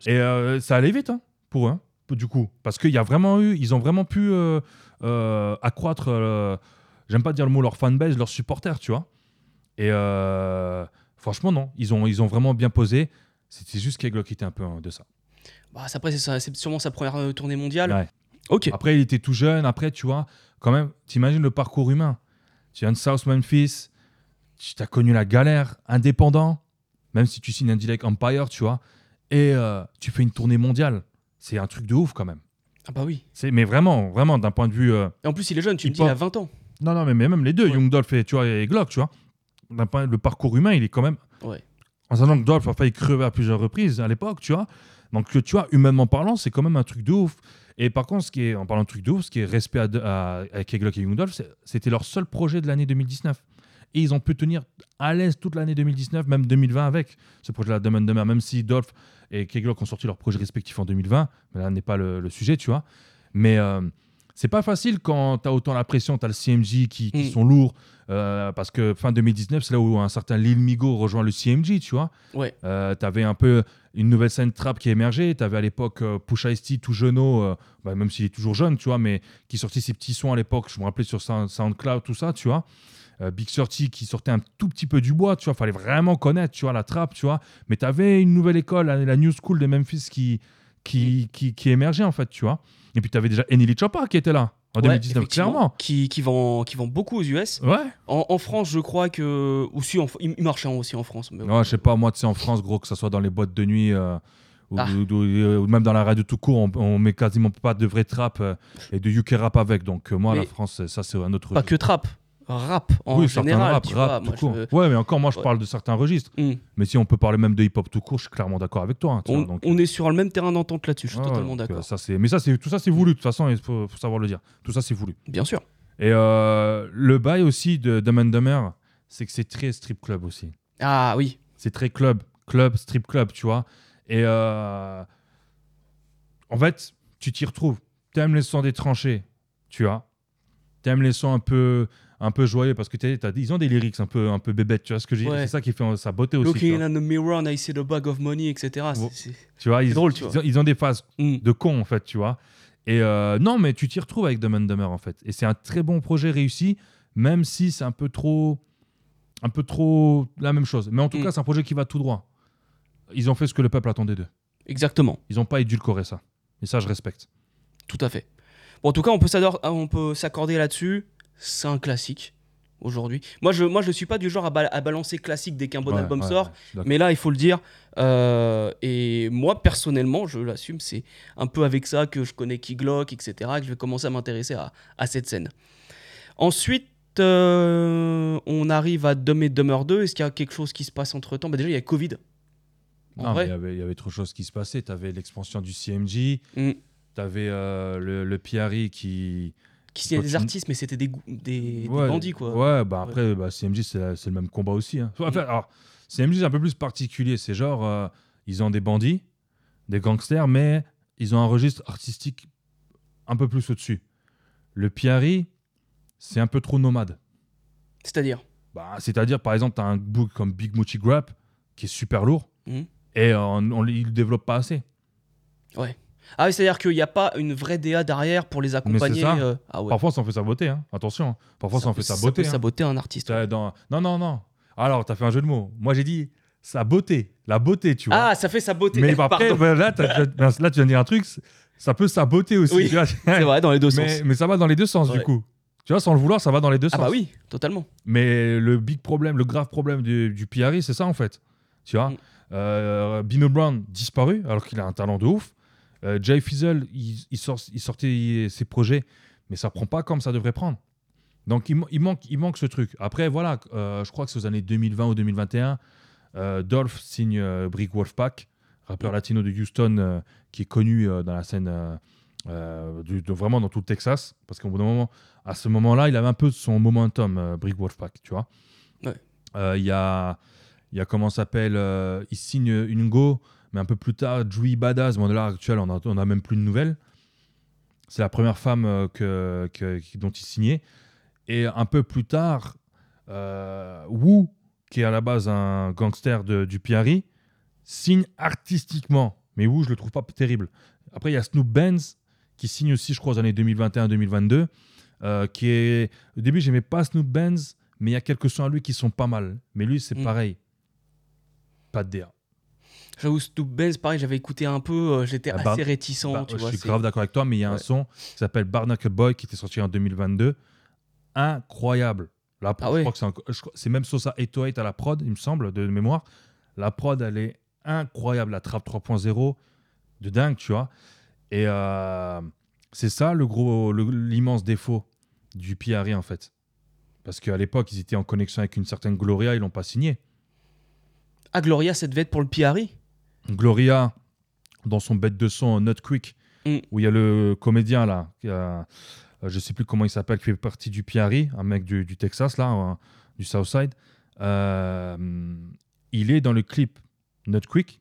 Et euh, ça allait vite hein, pour eux, hein, du coup. Parce qu'il y a vraiment eu, ils ont vraiment pu euh, euh, accroître, j'aime pas dire le mot, leur fanbase, leurs supporters, tu vois. Et franchement, non, ils ont, ils ont vraiment bien posé. C'était juste Keglock qui était un peu deçà. Bah, c'est- après c'est ça- c'est sûrement sa première tournée mondiale. Ouais. Ok. Après, il était tout jeune. Après, tu vois, quand même, t'imagines le parcours humain. Tu viens de South Memphis, tu as connu la galère, indépendant, même si tu signes un deal avec Empire, tu vois, et euh, tu fais une tournée mondiale. C'est un truc de ouf quand même. Ah bah oui. C'est, mais vraiment, vraiment, d'un point de vue. euh, Et en plus il est jeune, tu me dis il a porte- 20 ans. Non, non, mais mais même les deux, Ouais. Young Dolph et, tu vois, et Glock, tu vois. D'un point, le parcours humain, il est quand même. Ouais. En sachant que Dolph a failli crever à plusieurs reprises à l'époque, tu vois. Donc, tu vois, humainement parlant, c'est quand même un truc de ouf. Et par contre, ce qui est, en parlant de truc de ouf, ce qui est respect à, à, avec Glock et Young Dolph, c'était leur seul projet de l'année 2019. Et ils ont pu tenir à l'aise toute l'année 2019, même 2020 avec ce projet-là, Dumb and Dumber, même si Dolph et Keglock ont sorti leurs projets respectifs en 2020, mais là n'est pas le, le sujet, tu vois. Mais euh, c'est pas facile quand tu as autant la pression, tu as le CMG qui, qui Mm. sont lourds, euh, parce que fin 2019, c'est là où un certain Lil Migo rejoint le CMG, tu vois. Ouais. Euh, tu avais un peu une nouvelle scène trap qui émergeait, tu avais à l'époque euh, Pusha Ice-T, tout jeuneau, euh, bah, même s'il est toujours jeune, tu vois, mais qui sortait ses petits sons à l'époque, je me rappelais sur Sound- SoundCloud, tout ça, tu vois. Euh, Big 30 qui sortait un tout petit peu du bois, tu vois, fallait vraiment connaître, tu vois, la trappe, tu vois. Mais tu avais une nouvelle école, la, la New School de Memphis qui, qui, qui, qui émergeait, en fait, tu vois. Et puis tu avais déjà Enili Choppa qui était là, en Ouais, 2019, effectivement. clairement. Qui, qui, vend, qui vend beaucoup aux US. Ouais. En, en France, je crois que. Aussi, en- il marchait aussi en France. mais- Ouais, je sais pas, moi, tu sais, en France, gros, que ce soit dans les boîtes de nuit euh, ou, Ah. ou- même dans la radio tout court, on, on met quasiment pas de vrai trap euh, et de UK rap avec. Donc, euh, moi, Mais- la France, ça, c'est un autre Pas que trap. Rap en oui, général. rap, tu rap vois, tout moi, court. je- Ouais, mais encore, moi, je Ouais. parle de certains registres. Hmm. Mais si on peut parler même de hip-hop tout court, je suis clairement d'accord avec toi. hein, On, vois, donc, on est sur le même terrain d'entente là-dessus, je suis totalement euh, d'accord. ça, c'est- mais ça, c'est tout ça, c'est voulu. De toute façon, il faut, faut savoir le dire. Tout ça, c'est voulu. Bien sûr. Et euh, le bail aussi de Dumb Dumber, c'est que c'est très strip club aussi. Ah oui. C'est très club, club, strip club, tu vois. Et euh, en fait, tu t'y retrouves. T'aimes les sons des tranchées, tu vois. T'aimes les sons un peu, un peu joyeux parce que ils ont des lyrics un peu, un peu bébêtes, tu vois ce que j'ai Ouais. C'est ça qui fait sa beauté aussi. Looking in the mirror and I see the bag of money, etc. Bon. Tu vois, ils, drôle, tu ils vois. ont, ils ont des phases Hmm. de cons, en fait, tu vois. Et euh, non, mais tu t'y retrouves avec Dumb and Dumber, en fait. Et c'est un très bon projet réussi, même si c'est un peu trop, un peu trop la même chose. Mais en tout Mm. cas, c'est un projet qui va tout droit. Ils ont fait ce que le peuple attendait d'eux. Exactement, Ils n'ont pas édulcoré ça. Et ça, je respecte. tout à fait. Bon, en tout cas, on peut s'accorder là-dessus. C'est un classique aujourd'hui. Moi, je, moi, je suis pas du genre à, ba- à balancer classique dès qu'un bon Ouais, album ouais, sort. ouais. Mais là, il faut le dire. euh, et moi, personnellement, je l'assume, c'est un peu avec ça que je connais Key Glock, etc., que je vais commencer à m'intéresser à, à cette scène. Ensuite, euh, on arrive à Dumb et Dumber 2. Est-ce qu'il y a quelque chose qui se passe entre temps bah Déjà, il y a Covid. Non, il y avait- y avait trop de choses qui se passaient. Tu avais l'expansion du CMG, Mm. tu avais le, le PRI qui. Qui signait des artistes, mais c'était des, Ouais, bandits, quoi. Ouais, bah après, bah, CMG, c'est le même combat aussi. hein. Enfin, Mm. alors, CMG, c'est un peu plus particulier. C'est genre, euh, ils ont des bandits, des gangsters, mais ils ont un registre artistique un peu plus au-dessus. Le PRI, c'est un peu trop nomade. C'est-à-dire? Bah, C'est-à-dire, par exemple, tu as un book comme Big Moochie Grap, qui est super lourd, Mhm. et on, il le développe pas assez. Ah oui, c'est-à-dire qu'il n'y a pas une vraie DA derrière pour les accompagner. ça. euh, Ah ouais. Parfois, ça en fait sa beauté. Hein. Attention, hein. parfois, ça, en fait sa ça peut hein. saboter un artiste. T'as dans- Non, non, non. Alors, tu as fait un jeu de mots. Moi, j'ai dit sa beauté. La beauté, tu vois. Ah, ça fait sa beauté. Mais après, bah, là, t'as- t'as- là, tu viens de dire un truc. Ça peut saboter aussi. Oui. C'est vrai, dans les deux mais, sens. mais ça va dans les deux sens, Ouais. du coup. Tu vois, sans le vouloir, ça va dans les deux Ah sens. bah oui, totalement. Mais le big problème, le grave problème du, du PRI, c'est ça, en fait. Tu vois Mm. Euh, Bino Brown disparu, alors qu'il a un talent de ouf. Euh, Jay Fizzle, il, il sort- il sortait ses projets, mais ça prend pas comme ça devrait prendre. Donc il, ma- il manque, il manque ce truc. Après, voilà, euh, je crois que c'est aux années 2020 ou 2021, euh, Dolph signe Brick Wolfpack, rappeur latino de Houston, qui est connu dans la scène, du- de- vraiment dans tout le Texas, parce qu'au bout d'un moment, à ce moment-là, il avait un peu son momentum, Brick Wolfpack, tu vois. Ouais. Il y a, il y a comment s'appelle, euh, il signe une go, mais un peu plus tard, Drew Badass, bon, de l'heure actuelle, on a, on a même plus de nouvelles. C'est la première femme euh, que, dont il signait. Et un peu plus tard, euh, Wu, qui est à la base un gangster de- du PRI, signe artistiquement. Mais Wu, je le trouve pas terrible. Après, il y a Snoop Benz, qui signe aussi, je crois, aux années 2021-2022. euh, qui est... Au début, j'aimais pas Snoop Benz, mais il y a quelques sons à lui qui sont pas mal. Mais lui, c'est Mm. pareil. Pas de DA. J'avoue, Snoop Benz, pareil, j'avais écouté un peu, euh, j'étais Ah, assez réticent, Bah, tu je vois. suis grave d'accord avec toi, mais il y a un son qui s'appelle Barnacle Boy qui était sorti en 2022. Incroyable. La prod, Ah je ouais. crois que c'est, je même Sosa 808 à la prod, il me semble, de mémoire. La prod, elle est incroyable. La trappe 3.0, de dingue, tu vois. Et euh, c'est ça le gros, l'immense défaut du PRI, en fait. Parce qu'à l'époque, ils étaient en connexion avec une certaine Gloria, ils l'ont pas signé. Ah, Gloria, ça devait être pour le PRI Gloria, dans son bête de son Not Quick, Mm. où il y a le comédien là, qui a- euh, je sais plus comment il s'appelle, qui fait partie du PRI, un mec du, du Texas là, euh, du Southside. Euh, il est dans le clip Not Quick.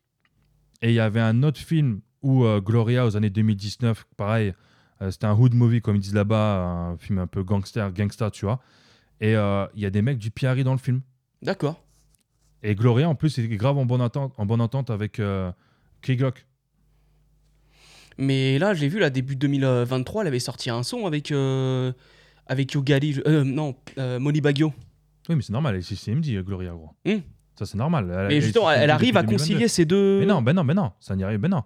Et il y avait un autre film où euh, Gloria, aux années 2019, pareil, euh, c'était un hood movie, comme ils disent là-bas, un film un peu gangster, gangsta, tu vois. Et il y a des mecs du PRI dans le film. D'accord. Et Gloria, en plus, est grave en bonne entente, en bonne entente avec euh, Key Glock. Mais là, j'ai vu, là, début 2023, elle avait sorti un son avec, euh, avec Yogali, euh, non, euh, Molly Baggio. Oui, mais c'est normal, elle est CMD, euh, Gloria, gros. Hmm. Ça, c'est normal. Elle- Mais justement, elle CMD arrive à depuis 2022. concilier ces deux. Mais non, ben non, ben non, ça n'y arrive, ben non.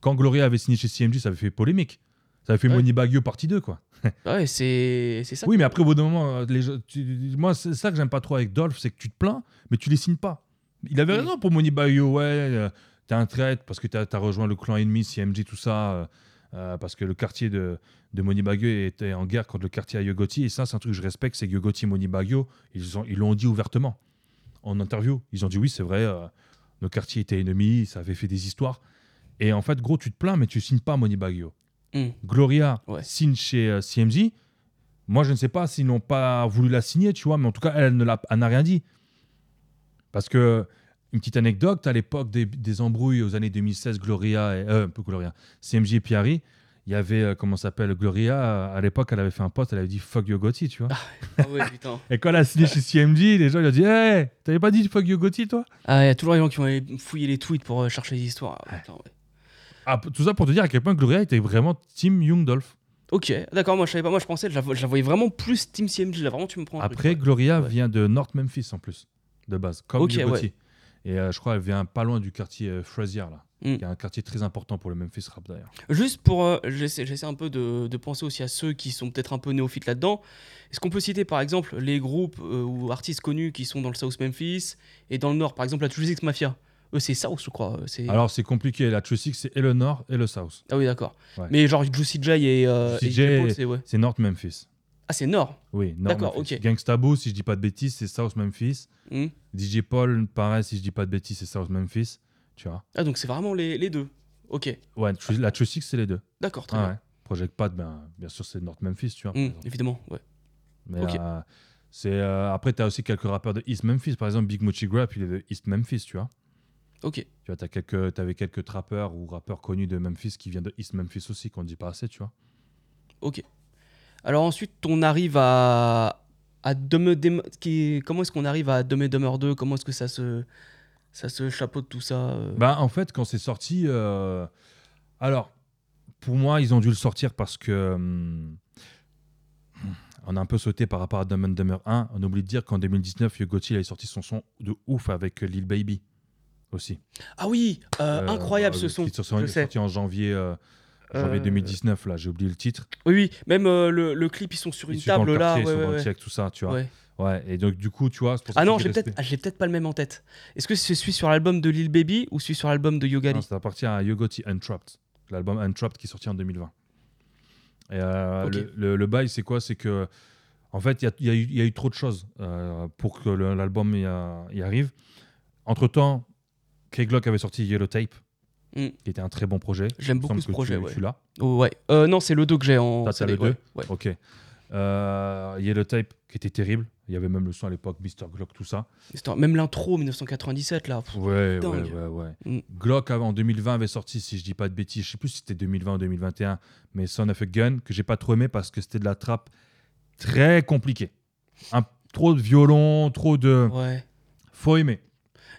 Quand Gloria avait signé chez CMG, ça avait fait polémique. Ça fait Ouais. Money partie 2, quoi. Ouais, c'est ça. Oui, mais après, au bout d'un moment, euh, les gens- tu- moi, c'est ça que j'aime pas trop avec Dolph, c'est que tu te plains, mais tu les signes pas. Il avait Oui. raison pour Money Baggio, ouais, euh, t'es un traître parce que t'as as rejoint le clan ennemi, CMG, tout ça, euh, euh, parce que le quartier de, de Money était en guerre contre le quartier à Yogoti, et ça, c'est un truc que je respecte, c'est que Yogoti et Money ils ont- ils l'ont dit ouvertement en interview. Ils ont dit oui, c'est vrai, nos quartiers étaient ennemis, ça avait fait des histoires. Et en fait, gros, tu te plains, mais tu signes pas Money Baggio. Hmm. Gloria Ouais. signe chez euh. Moi, je ne sais pas s'ils n'ont pas voulu la signer, tu vois, mais en tout cas, elle ne l'a- elle n'a rien dit. Parce que, une petite anecdote, à l'époque des, des embrouilles aux années 2016, Gloria, et, euh, peu Gloria, CMJ et Piari, il y avait, euh, comment s'appelle, Gloria, euh, à l'époque, elle avait fait un post, elle avait dit fuck Yogoti, tu vois. Ah ouais, putain. Et quand elle a signé chez CMJ, les gens lui ont dit, hey, t'avais pas dit fuck Yogoti, toi? Ah, il y a toujours des gens qui vont aller fouiller les tweets pour euh, chercher des histoires. Ah, ouais. Ah, Tout ça pour te dire à quel point Gloria était vraiment Team Young Dolph. Ok, d'accord, moi je savais pas, moi je pensais, je la, vo- je la voyais vraiment plus Team CMG, là vraiment tu me prends un Après. Gloria Ouais. vient de North Memphis en plus, de base, comme Ok, Yogoti. ouais. Et euh, je crois qu'elle vient pas loin du quartier euh, Frazier, là. Mm. qui est un quartier très important pour le Memphis Rap d'ailleurs. Juste pour, euh, j'essaie j'essaie un peu de, de penser aussi à ceux qui sont peut-être un peu néophytes là-dedans. Est-ce qu'on peut citer par exemple les groupes ou artistes connus qui sont dans le South Memphis et dans le Nord, par exemple la 36 Mafia Eux c'est South je crois. euh, Alors c'est compliqué, la True Six c'est et le Nord et le South. Ah oui d'accord. Ouais. Mais genre Juicy J et, euh, Juicy et J, c'est ouais. North Memphis. Ah c'est Nord. Oui, North D'accord, ok. Gangsta Boo, si je dis pas de bêtises, c'est South Memphis. Hmm. DJ Paul, pareil, si je dis pas de bêtises, c'est South Memphis. Tu vois. Ah donc c'est vraiment les, les deux. Ok, Ouais, la True Six c'est les deux. d'accord, très Ah bien. ouais. Project Pad, ben, bien sûr, c'est North Memphis, tu vois. Hmm, évidemment, ouais. Mais euh, c'est euh, après, tu as aussi quelques rappeurs de East Memphis. Par exemple, Big Mochi Grap, il est de East Memphis, tu vois. Ok. Tu vois, t'as quelques, avais quelques trappeurs ou rappeurs connus de Memphis qui viennent de East Memphis aussi, qu'on ne dit pas assez, tu vois. Alors ensuite, on arrive à, qui, comment est-ce qu'on arrive à and Dumber 2 Comment est-ce que ça se, ça se chapeaute tout ça Bah, en fait, quand c'est sorti. euh, Alors, pour moi, ils ont dû le sortir parce que. hum, On a un peu sauté par rapport à Dumb and Dumber 1. On oublie de dire qu'en 2019, Yogoti il a sorti son son de ouf avec Lil Baby aussi. Ah oui, euh, Euh, incroyable euh, ce son. qui est sorti, en janvier, euh, janvier Euh, 2019, là, j'ai oublié le titre. Oui, oui, même euh, le, le clip, ils sont sur Ils une sont dans table le là. quartier, ils ouais, sont ouais, dans le siècle, tout ça, tu vois. Ouais. Ouais, et donc du coup, tu vois, pour ça Ah non, j'ai peut-être ah, peut-être pas le même en tête. Est-ce que c'est celui sur l'album de Lil Baby ou celui sur l'album de Yogali? Ça appartient à Yogoti Untrapped, l'album Untrapped qui est sorti en 2020. Et euh, Ok. le, le- le bail, c'est quoi? C'est que, en fait, il y a, y eu- il y a eu trop de choses euh, pour que l'album y, y arrive. Entre-temps, K-Glock avait sorti Yellow Tape, Mm. qui était un très bon projet. J'aime beaucoup ce projet, tu, ouais. tu l'as. Oh, ouais. Euh, non, c'est le 2 que j'ai en. T'as- t'as CD, le ouais, deux ouais. Ok. Euh, Yellow Tape, qui était terrible. Il y avait même le son à l'époque, Mr. Glock, tout ça. Même l'intro 1997 là. pff, Ouais, ouais, ouais, ouais. Mm. Glock avant, en 2020 avait sorti, si je dis pas de bêtises, je sais plus si c'était 2020 ou 2021, mais Son of a Gun, que j'ai pas trop aimé parce que c'était de la trappe très compliquée. Un, trop de violon, trop de. Ouais. Faut aimer.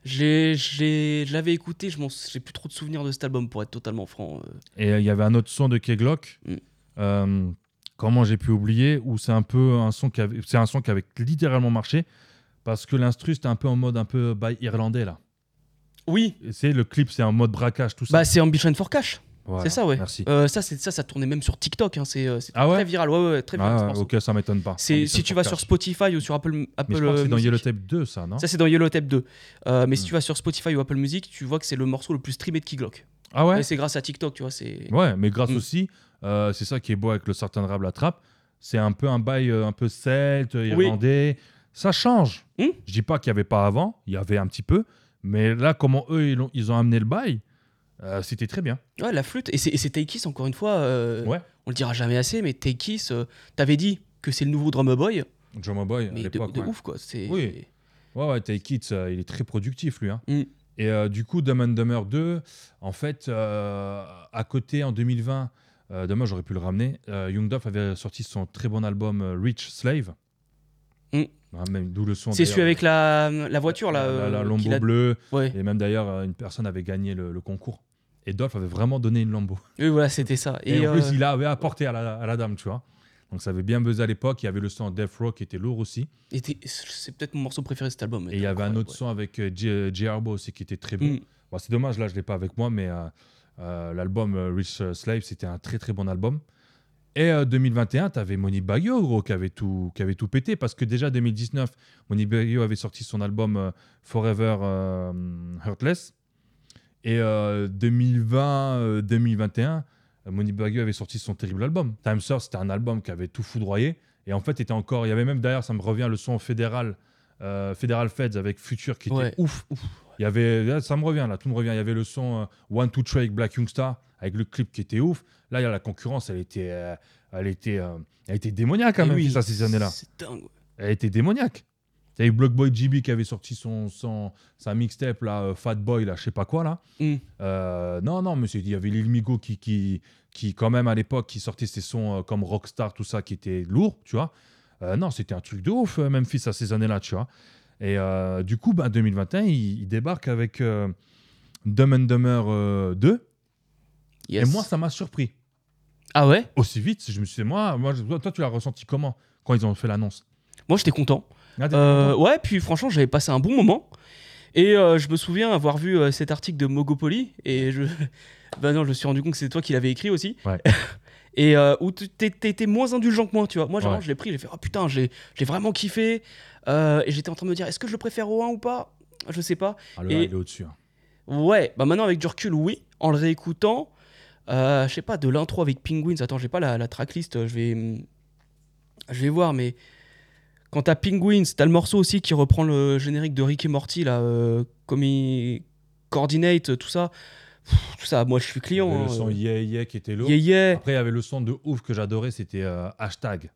Je l'avais écouté, je j'ai plus trop de souvenirs de cet album pour être totalement franc. euh. Et euh, il y avait un autre son de K-Glock. Mm. euh, comment j'ai pu oublier Où c'est un peu un son qui avait, c'est un son qui avait littéralement marché parce que l'instru c'était un peu en mode un peu by irlandais là. Oui, c'est le clip, c'est en mode braquage tout ça. bah c'est Ambition for Cash. Voilà, c'est ça, ouais. Merci. Euh, ça, c'est ça, ça tournait même sur TikTok. hein, C'est euh, Ah ouais très viral. Ouais, ouais, très viral. Ah, ok, ça m'étonne pas. C'est si tu vas sur Spotify ou sur Apple Apple Mais je c'est dans Music. Yellow Tape 2, ça, non Ça c'est dans Yellow Tape 2. Euh, mais si Hmm. tu vas sur Spotify ou Apple Music, tu vois que c'est le morceau le plus streamé de Keylock. Ah ouais Et c'est grâce à TikTok, tu vois. C'est Ouais, mais grâce Mm. aussi, euh, c'est ça qui est beau avec le certain rap la trappe, c'est un peu un bail un peu celte, irlandais. Ça change. Mm. Je dis pas qu'il y avait pas avant, il y avait un petit peu, mais là, comment eux, ils ont, ils ont amené le bail, euh, c'était très bien. ouais, la flûte. Et c'est et c'est Take Kiss, encore une fois. euh, Ouais. On le dira jamais assez, mais Take Kiss, euh, t'avais dit que c'est le nouveau Drummer Boy. Drummer Boy, à Mais de, l'époque. de ouais. ouf, quoi. Oui. Ouais, ouais, il est très productif, lui. hein. Mm. Et euh, du coup, Dumb and Dumber 2, en fait, euh, à côté, en 2020, euh, demain, j'aurais pu le ramener, Young Duff avait sorti son très bon album Rich Slave. Mm. Ah, même D'où le son. C'est celui avec la, la voiture, là. La, la, bleue. Ouais. Et même d'ailleurs, une personne avait gagné le, le concours. Et Dolph avait vraiment donné une Lambo. Oui, voilà, c'était ça. Et, Et, en plus, euh, il avait apporté à la, à la dame, tu vois. Donc ça avait bien buzzé à l'époque. Il y avait le son Death Row qui était lourd aussi. c'est peut-être mon morceau préféré de cet album. Et il y avait un autre son avec euh, J. Arbo aussi qui était très bon. Mm. Bon, c'est dommage, là, je ne l'ai pas avec moi, mais euh, euh, l'album euh, Rich euh, Slave, c'était un très très bon album. Et euh, 2021, tu avais Moni Baggio, gros, qui avait, tout, qui avait tout pété, parce que déjà 2019, Moni Baggio avait sorti son album euh, Forever euh, Hurtless. Et euh, 2020-2021, Moni Baggio avait sorti son terrible album. Time Source, c'était un album qui avait tout foudroyé. Et en fait, était encore, il y avait même d'ailleurs, ça me revient, le son fédéral, euh, Fédéral Feds avec Future qui était Ouais. ouf. Il y avait, là, ça me revient là, tout me revient. Il y avait le son euh, One to Trade Black Youngstar avec le clip qui était ouf. Là, il y a la concurrence, elle était, euh, elle était, elle était démoniaque quand Et même oui, ça, ces années-là. C'est dingue. Elle était démoniaque. Il y avait Blockboy GB qui avait sorti son, son sa mixtape là, euh, Fat Boy là, je sais pas quoi là. Mm. Euh, non, non, monsieur, il y avait Lil Migo qui, qui, qui quand même à l'époque, qui sortait ses sons euh, comme Rockstar, tout ça, qui était lourd, tu vois. Euh, non, c'était un truc de ouf, Memphis à ces années-là, tu vois. Et euh, du coup, ben, 2021, il, il débarque avec Dumb and Dumber euh, 2. Yes. Et moi, ça m'a surpris. Ah ouais? Aussi vite, je me suis dit, moi, moi toi, tu l'as ressenti comment quand ils ont fait l'annonce? Moi, j'étais content. Ah, Euh, ouais, puis franchement, j'avais passé un bon moment. Et euh, je me souviens avoir vu euh, cet article de Mogopoly. Et je. bah non, je me suis rendu compte que c'est toi qui l'avais écrit aussi. Ouais. et euh, où t'étais moins indulgent que moi, tu vois. Moi, genre, Ouais. je l'ai pris, j'ai fait, oh putain, j'ai vraiment kiffé. Euh, et j'étais en train de me dire, est-ce que je le préfère au 1 ou pas? Je sais pas. Ah, le et- un, il est au-dessus. hein. Ouais, bah maintenant avec du recul, oui. En le réécoutant, euh, je sais pas, de l'intro avec Penguins, attends, j'ai pas la, la tracklist, je vais, je vais voir, mais quand t'as Penguins, t'as le morceau aussi qui reprend le générique de Rick et Morty, là, euh, comme il coordinate, tout ça. Pff, tout ça, moi je suis Il y avait client. le son euh, Yeah Yeah qui était lourd. yeah, yeah. Après, il y avait le son de ouf que j'adorais, c'était euh, hashtag.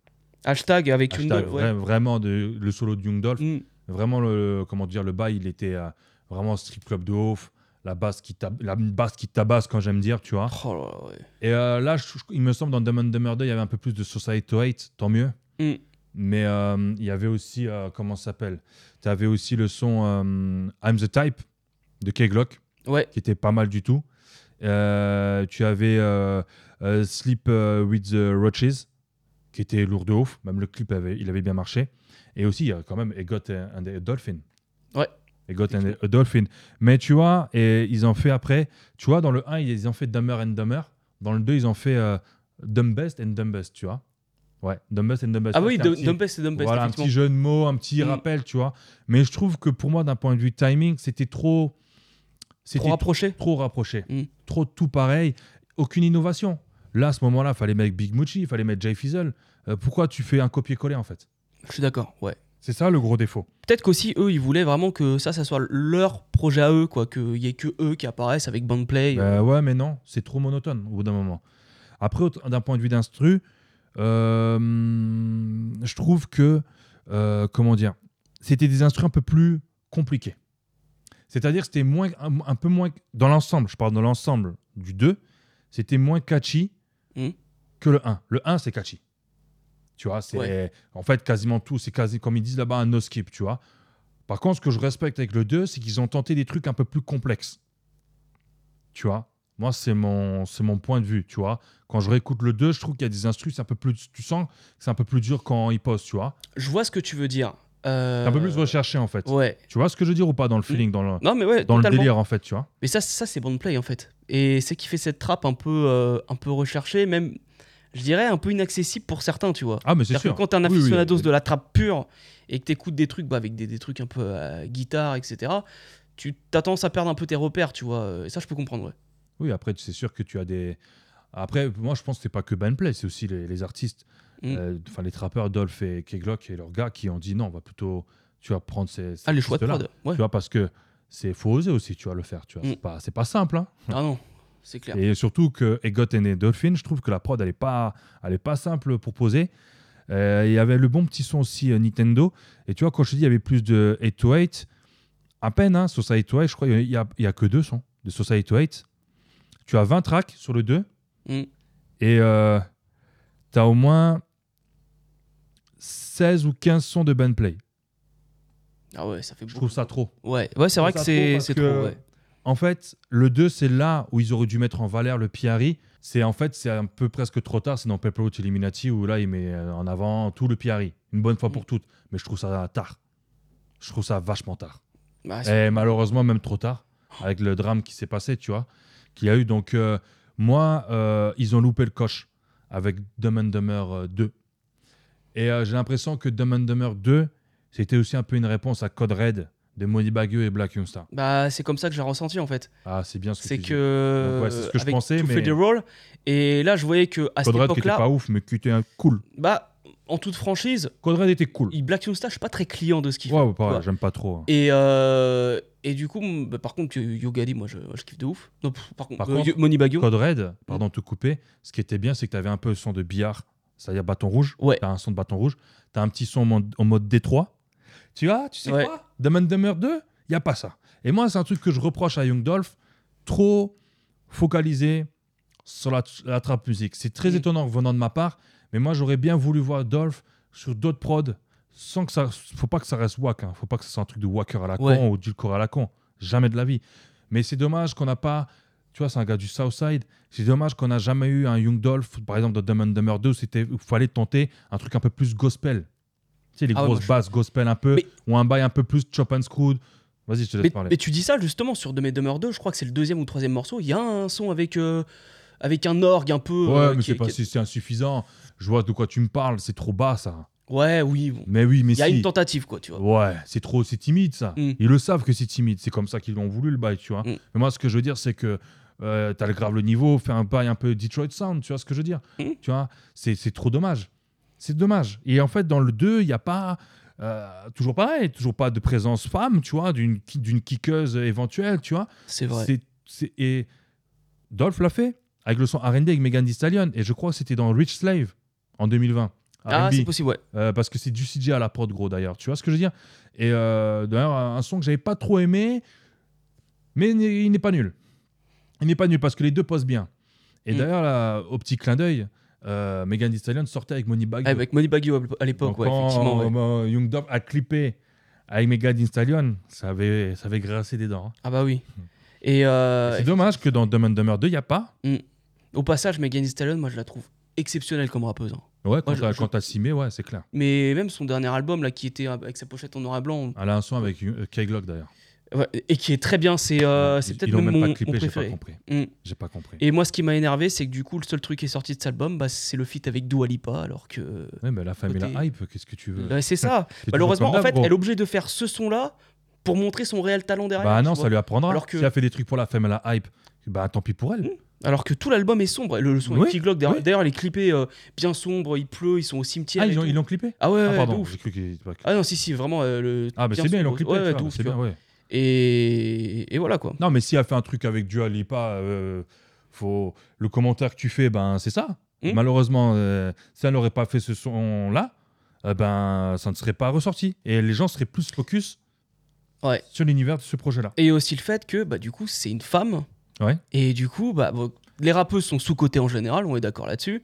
Hashtag avec une. Hashtag, ouais. vra- Vraiment, de, le solo de Young Dolph. Mm. Vraiment, le, comment dire, le bail, il était euh, vraiment strip club de ouf. La basse qui, tab- la basse qui tabasse, quand j'aime dire, tu vois. Oh là là, ouais. Et euh, là, je- il me semble, dans Dumb and Dumber 2, il y avait un peu plus de Society 8, tant mieux. Mm. Mais euh, il y avait aussi, euh, comment ça s'appelle? Tu avais aussi le son euh, I'm the Type de K-Glock, Ouais, qui était pas mal du tout. Tu avais Sleep with the Roaches, qui était lourd de ouf. Même le clip, avait, il avait bien marché. Et aussi, il y a quand même Egot and a Dolphin. Ouais. Egot and a Dolphin. Mais tu vois, et ils ont fait après, tu vois, dans le 1, ils ont fait Dumber and Dumber. Dans le 2, ils ont fait Dumbest and Dumbest, tu vois. Ouais, Dumbest and Dumbest. ah oui, Dumbest et Dumbest, voilà, un petit jeu de mots, un petit Mm. rappel, tu vois. Mais je trouve que pour moi, d'un point de vue timing, c'était trop. Trop rapproché. trop rapproché. Mm. Trop tout pareil. Aucune innovation. Là, à ce moment-là, il fallait mettre Big Mucci, il fallait mettre Jay Fizzle. Euh, pourquoi tu fais un copier-coller, en fait? Je suis d'accord, ouais. C'est ça le gros défaut. Peut-être qu'aussi eux, ils voulaient vraiment que ça, ça soit leur projet à eux, quoi, qu'il y ait que eux qui apparaissent avec Bandplay. Euh, ouais, mais non, c'est trop monotone au bout d'un moment. Après, d'un point de vue d'instru, je trouve que, euh, comment dire, c'était des instrus un peu plus compliqués. C'est-à-dire c'était moins, un, un peu moins, dans l'ensemble, je parle de l'ensemble du 2, c'était moins catchy Mhm. que le 1. Le 1, c'est catchy. Tu vois, c'est Ouais. en fait quasiment tout, c'est quasi, comme ils disent là-bas, un no-skip, tu vois. Par contre, ce que je respecte avec le 2, c'est qu'ils ont tenté des trucs un peu plus complexes. Tu vois Moi, c'est mon, c'est mon point de vue, tu vois. Quand je réécoute le 2, je trouve qu'il y a des instrus, c'est un peu plus, tu sens que c'est un peu plus dur quand ils posent, tu vois. Je vois ce que tu veux dire. Euh, C'est un peu plus recherché, en fait. Ouais. Tu vois ce que je veux dire ou pas dans le feeling, dans le, Non, mais ouais, dans le totalement. délire, en fait, tu vois Mais ça, ça c'est Bandplay, en fait. Et c'est qui fait cette trappe un peu, euh, un peu recherchée, même, je dirais, un peu inaccessible pour certains, tu vois. Ah, mais c'est C'est-à-dire sûr. que quand t'es un Oui, oui, aficionados oui. de la trappe pure et que t'écoutes des trucs bah, avec des, des trucs un peu euh, guitare, etc., tu as tendance à perdre un peu tes repères, tu vois. Et ça, je peux comprendre, ouais. Oui, après, c'est sûr que tu as des. Après, moi, je pense que c'est pas que Bandplay, c'est aussi les, les artistes, Mm. euh, enfin les trappeurs, Dolph et Keglock et leurs gars qui ont dit non, on va plutôt, tu vas prendre ces. ces Ah, les choix de prod. Ouais. Tu vois, parce que c'est faut oser aussi, tu vas le faire, tu vois. Mm. C'est pas, c'est pas simple, hein. Ah non, c'est clair. Et surtout que Egot et Dolphin, je trouve que la prod, elle est pas, elle est pas simple pour poser. Euh, Il y avait le bon petit son aussi euh, Nintendo. Et tu vois, quand je te dis, il y avait plus de 8 to 8, à peine, hein, Society 8, je crois, il y a, il y a que deux sons de Society 8. Tu as 20 tracks sur le 2. Mm. Et euh, tu as au moins 16 ou 15 sons de bandplay. Ah ouais, ça fait Je beaucoup. trouve ça trop. Ouais, ouais c'est vrai que trop c'est que- trop, ouais. En fait, le 2, c'est là où ils auraient dû mettre en valeur le Piari. C'est en fait, c'est un peu presque trop tard. C'est dans Pepperwood Illuminati où là, il met euh, en avant tout le Piari. Une bonne fois Mm. pour toutes. Mais je trouve ça tard. Je trouve ça vachement tard. Bah, Et malheureusement, même trop tard. Avec le drame qui s'est passé, tu vois. Qu'il y a eu. Donc, euh, moi, euh, ils ont loupé le coche avec Dumb and Dumber euh, 2. Et euh, j'ai l'impression que Dumb and Dumber 2, c'était aussi un peu une réponse à Code Red de Money Bagueux et Black Youngstar. bah, c'est comme ça que j'ai ressenti en fait. Ah, c'est bien ce que C'est que. Ouais, c'est ce que je avec pensais, To mais- Roll. Et là, je voyais que à cette Code Red qui était époque-là, pas ouf, mais qui était un cool. bah, en toute franchise, Code Red était cool. il- Black Youngstar, je suis pas très client de ce qu'il fait. Ouais, pareil, Ouais. j'aime pas trop. hein. Et, euh, et du coup, bah, par contre, Yogali, moi, je, je kiffe de ouf. Non, pff, par contre, Par euh, contre, Yo- Money Bagyo. Code Red, pardon de te couper, ce qui était bien, c'est que tu avais un peu le son de billard, c'est-à-dire bâton rouge. Ouais. Tu as un son de bâton rouge. Tu as un petit son en mode, en mode Détroit. Tu vois, tu sais Ouais. quoi? Dumb and Dumber 2, il n'y a pas ça. Et moi, c'est un truc que je reproche à Young Dolph, trop focalisé sur la, la trap musique. C'est très Mm. étonnant venant de ma part, mais moi, j'aurais bien voulu voir Dolph sur d'autres prods, sans que ça... faut pas que ça reste wack, hein. faut pas que ce soit un truc de wacker à la Ouais. con ou du corps à la con. Jamais de la vie. Mais c'est dommage qu'on n'a pas Tu vois, c'est un gars du Southside. C'est dommage qu'on n'a jamais eu un Young Dolph, par exemple, dans Dumb and Dumber 2, où il fallait tenter un truc un peu plus gospel. Tu sais, les Ah ouais, grosses je- basses gospel un peu, Mais- ou un bail un peu plus chop and screwed. Vas-y, je te laisse Mais, parler. mais tu dis ça justement sur De Mes Demeures 2, je crois que c'est le deuxième ou troisième morceau. Il y a un son avec, euh, avec un orgue un peu. Ouais, euh, mais c'est pas qui- c'est insuffisant. Je vois de quoi tu me parles, c'est trop bas ça. Ouais, oui. bon. Mais oui, mais Il y a si. une tentative, quoi, tu vois. Ouais, c'est trop, c'est timide ça. Mm. Ils le savent que c'est timide, c'est comme ça qu'ils l'ont voulu le bail, tu vois. Mm. Mais moi, ce que je veux dire, c'est que euh, t'as le grave le niveau, fais un bail un peu Detroit Sound, tu vois ce que je veux dire Mm. Tu vois, c'est c'est trop dommage. C'est dommage. Et en fait, dans le 2, il n'y a pas. euh, toujours pareil, toujours pas de présence femme, tu vois, d'une d'une kickeuse éventuelle, tu vois. C'est vrai. C'est- c'est- et Dolph l'a fait avec le son R&B avec Megan Thee Stallion et je crois que c'était dans Rich Slave en 2020. Ah, c'est possible, ouais. Euh, parce que c'est du CJ à la prod gros d'ailleurs tu vois ce que je veux dire? Et euh, d'ailleurs un son que j'avais pas trop aimé mais il n'est- pas nul il n'est pas nul parce que les deux posent bien et Mm. d'ailleurs là, au petit clin d'œil euh, Megan Thee Stallion sortait avec Money Bag Avec Money Baggy à l'époque, ouais, quand, effectivement. ouais. Young Dolph a clippé avec Megan Thee Stallion ça avait ça avait grincé des dents hein. Ah bah oui. Et euh, c'est dommage que dans Dumb and Dumber 2 il y a pas au passage, Megan Thee Stallion, moi je la trouve exceptionnelle comme rappeuse. hein. ouais quand t'as je- simé ouais c'est clair Mais même son dernier album, là, qui était avec sa pochette en noir et blanc, elle a un son avec euh, K-Glock d'ailleurs ouais, et qui est très bien, c'est euh, peut-être même même mon, pas clippé mon j'ai pas compris Mm. j'ai pas compris Et moi, ce qui m'a énervé, c'est que du coup, le seul truc qui est sorti de cet album, bah, c'est le feat avec Dua Lipa, alors que. Ouais, mais la femme et la Côté- hype, qu'est-ce que tu veux? Bah, c'est ça. Malheureusement, en fait, gros. elle est obligée de faire ce son-là pour montrer son réel talent derrière. Bah non, vois. ça lui apprendra. Alors que- Si elle fait des trucs pour la femme et la hype, bah tant pis pour elle. Mm. Alors que tout l'album est sombre. Le, le son Oui, Key Glock, d'ailleurs, oui. elle est clippée euh, bien sombre, il pleut, ils sont au cimetière. Ah, ils ils l'ont clippé? Ah ouais, Ah, ouais, pardon, ouf. Ah non, si, si, vraiment. euh, le, Ah, bah bien c'est bien, ils l'ont clippé. Ouais, ouais, ouf, bien. Et... et voilà quoi. Non, mais si elle fait un truc avec Dua Lipa, euh, faut... le commentaire que tu fais, ben c'est ça. Mm. Malheureusement, euh, si elle n'aurait pas fait ce son-là, euh, ben ça ne serait pas ressorti. Et les gens seraient plus focus Ouais. sur l'univers de ce projet-là. Et aussi le fait que, bah, du coup, c'est une femme. Ouais. Et du coup, bah, bon, les rappeuses sont sous-cotées en général, on est d'accord là-dessus.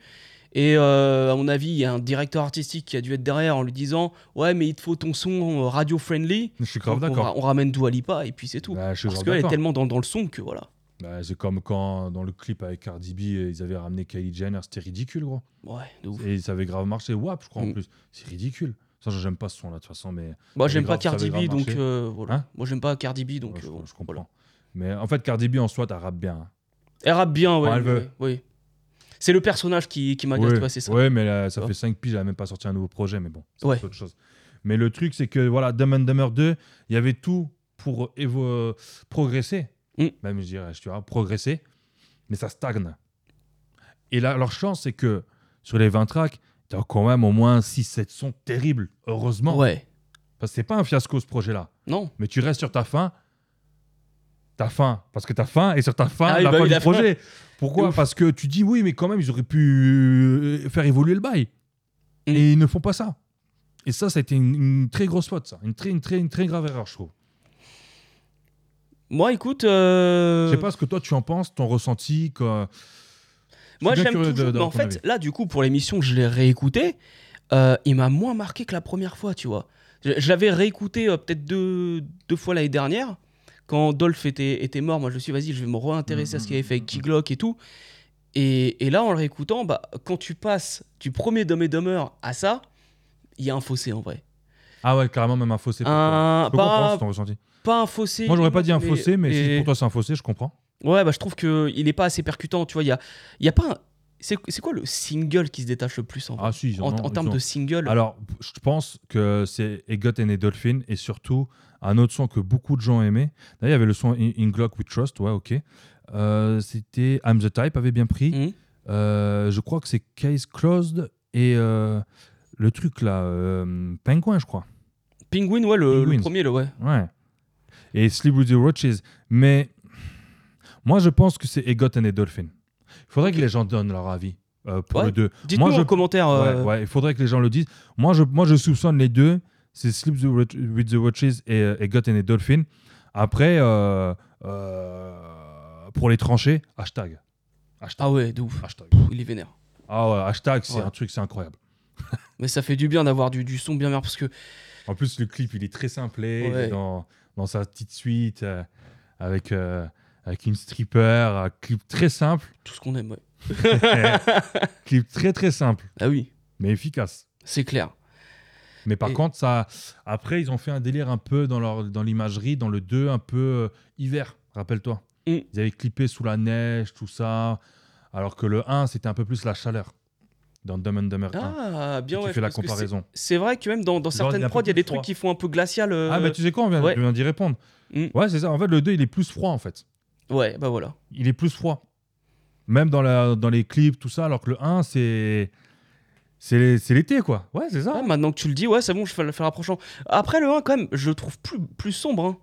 Et euh, à mon avis, il y a un directeur artistique qui a dû être derrière en lui disant Ouais, mais il te faut ton son euh, radio-friendly. Je suis grave on, d'accord. ra- on ramène Dua Lipa et puis c'est tout. Bah, Parce qu'elle est tellement dans, dans le son que voilà. Bah, c'est comme quand dans le clip avec Cardi B, ils avaient ramené Kylie Jenner, c'était ridicule, gros. Ouais, de ouf. Et ça avait grave marché. WAP, je crois, en Mm. plus. C'est ridicule. Ça, j'aime pas ce son-là, de toute façon, mais Moi, ça j'aime avait pas grave- ça Cardi B, donc euh, voilà. Hein? Moi, j'aime pas Cardi B, donc Ouais, je, euh, je comprends. voilà. Mais en fait, Cardi B, en soi, elle rappe bien. Elle rappe bien, ouais. Elle veut. oui. C'est le personnage qui, qui m'agace, ouais, c'est ça. ouais, mais là, ça fait 5 piges, elle a même pas sorti un nouveau projet, mais bon, c'est Ouais. autre chose. Mais le truc, c'est que, voilà, Dumb and Dumber 2, il y avait tout pour évo- progresser. Mm. Même, je dirais, tu vois, progresser. Mais ça stagne. Et là, leur chance, c'est que sur les 20 tracks, tu as quand même au moins 6-7 sons terribles, heureusement. Ouais. Parce que c'est pas un fiasco, ce projet-là. Non. Mais tu restes sur ta fin. Ta fin. Parce que ta fin est sur ta fin, Ah la bah fin du projet. Pourquoi? Parce que tu dis oui, mais quand même, ils auraient pu euh, faire évoluer le bail. Mm. Et ils ne font pas ça. Et ça, ça a été une, une très grosse faute, ça. Une très, une, très, une très grave erreur, je trouve. Moi, écoute. euh, Je sais pas ce que toi, tu en penses, ton ressenti. Que... Je Moi, j'aime toujours. de- de mais en fait, avis. là, du coup, pour l'émission, je l'ai réécouté. euh, il m'a moins marqué que la première fois, tu vois. Je, je l'avais réécouté euh, peut-être deux, deux fois l'année dernière. Quand Dolph était, était mort, moi, je me suis dit, vas-y, je vais me réintéresser à ce qu'il avait fait avec Key Glock et tout. Et, et là, en le réécoutant, bah, quand tu passes du premier Dumb and Dumber à ça, il y a un fossé en vrai. Ah ouais, carrément, même un fossé. Un, Je peux pas, ton ressenti. pas un fossé. Moi, j'aurais pas dit un fossé, mais et- si pour toi c'est un fossé, je comprends. Ouais, bah, je trouve qu'il est pas assez percutant. Tu vois, il y a, y a pas un- C'est quoi le single qui se détache le plus en, Ah si, en termes de single Alors, je pense que c'est Egot and Dolphin et surtout un autre son que beaucoup de gens aimaient. D'ailleurs, il y avait le son In, In Glock We Trust, ouais, ok. Euh, C'était I'm the Type, avait bien pris. Mhm. Euh, je crois que c'est Case Closed et euh, le truc là, Penguin, je crois. Penguin, ouais, le, premier, le ouais. Ouais. Et Sleep with the Roaches. Mais moi, je pense que c'est Egot and Dolphin. Il faudrait que les gens donnent leur avis pour Ouais. le 2. Dites-nous je- en commentaire. Ouais, ouais, il faudrait que les gens le disent. Moi, je, moi, je soupçonne les deux. C'est Sleep with the Watches et, euh, et Got and Dolphin. Après, euh, euh, pour les trancher, hashtag. Hashtag. Ah ouais, de ouf. Hashtag. Il est vénère. Ah ouais, hashtag, c'est Ouais. un truc, c'est incroyable. Mais ça fait du bien d'avoir du, du son bien meilleur parce que En plus, le clip, il est très simplé. Il Ouais. dans, dans sa petite suite euh, avec, euh, avec une stripper, un clip très simple. Tout ce qu'on aime, ouais. clip très très simple, Ah oui, mais efficace. c'est clair. Mais par Et- contre, ça, après, ils ont fait un délire un peu dans leur- dans l'imagerie, dans le 2, un peu euh, hiver, rappelle-toi. Mm. Ils avaient clippé sous la neige, tout ça. Alors que le 1, c'était un peu plus la chaleur. Dans Dumb and Dumber 1. Ah, bien tu fais la comparaison. C'est vrai que même dans, certaines prods, il y a des trucs qui font un peu glacial. euh, Ah, bah tu sais quoi, on vient, ouais. d'y répondre. Mm. Ouais, c'est ça. En fait, le 2, il est plus froid, en fait. Ouais, bah voilà. Il est plus froid. Même dans, la, dans les clips, tout ça. Alors que le 1, c'est. C'est c'est l'été, quoi. Ouais, c'est ça. Maintenant que tu le dis, ouais, c'est bon, je fais le faire rapprochant. Après, le 1, quand même, je le trouve plus, plus sombre. hein.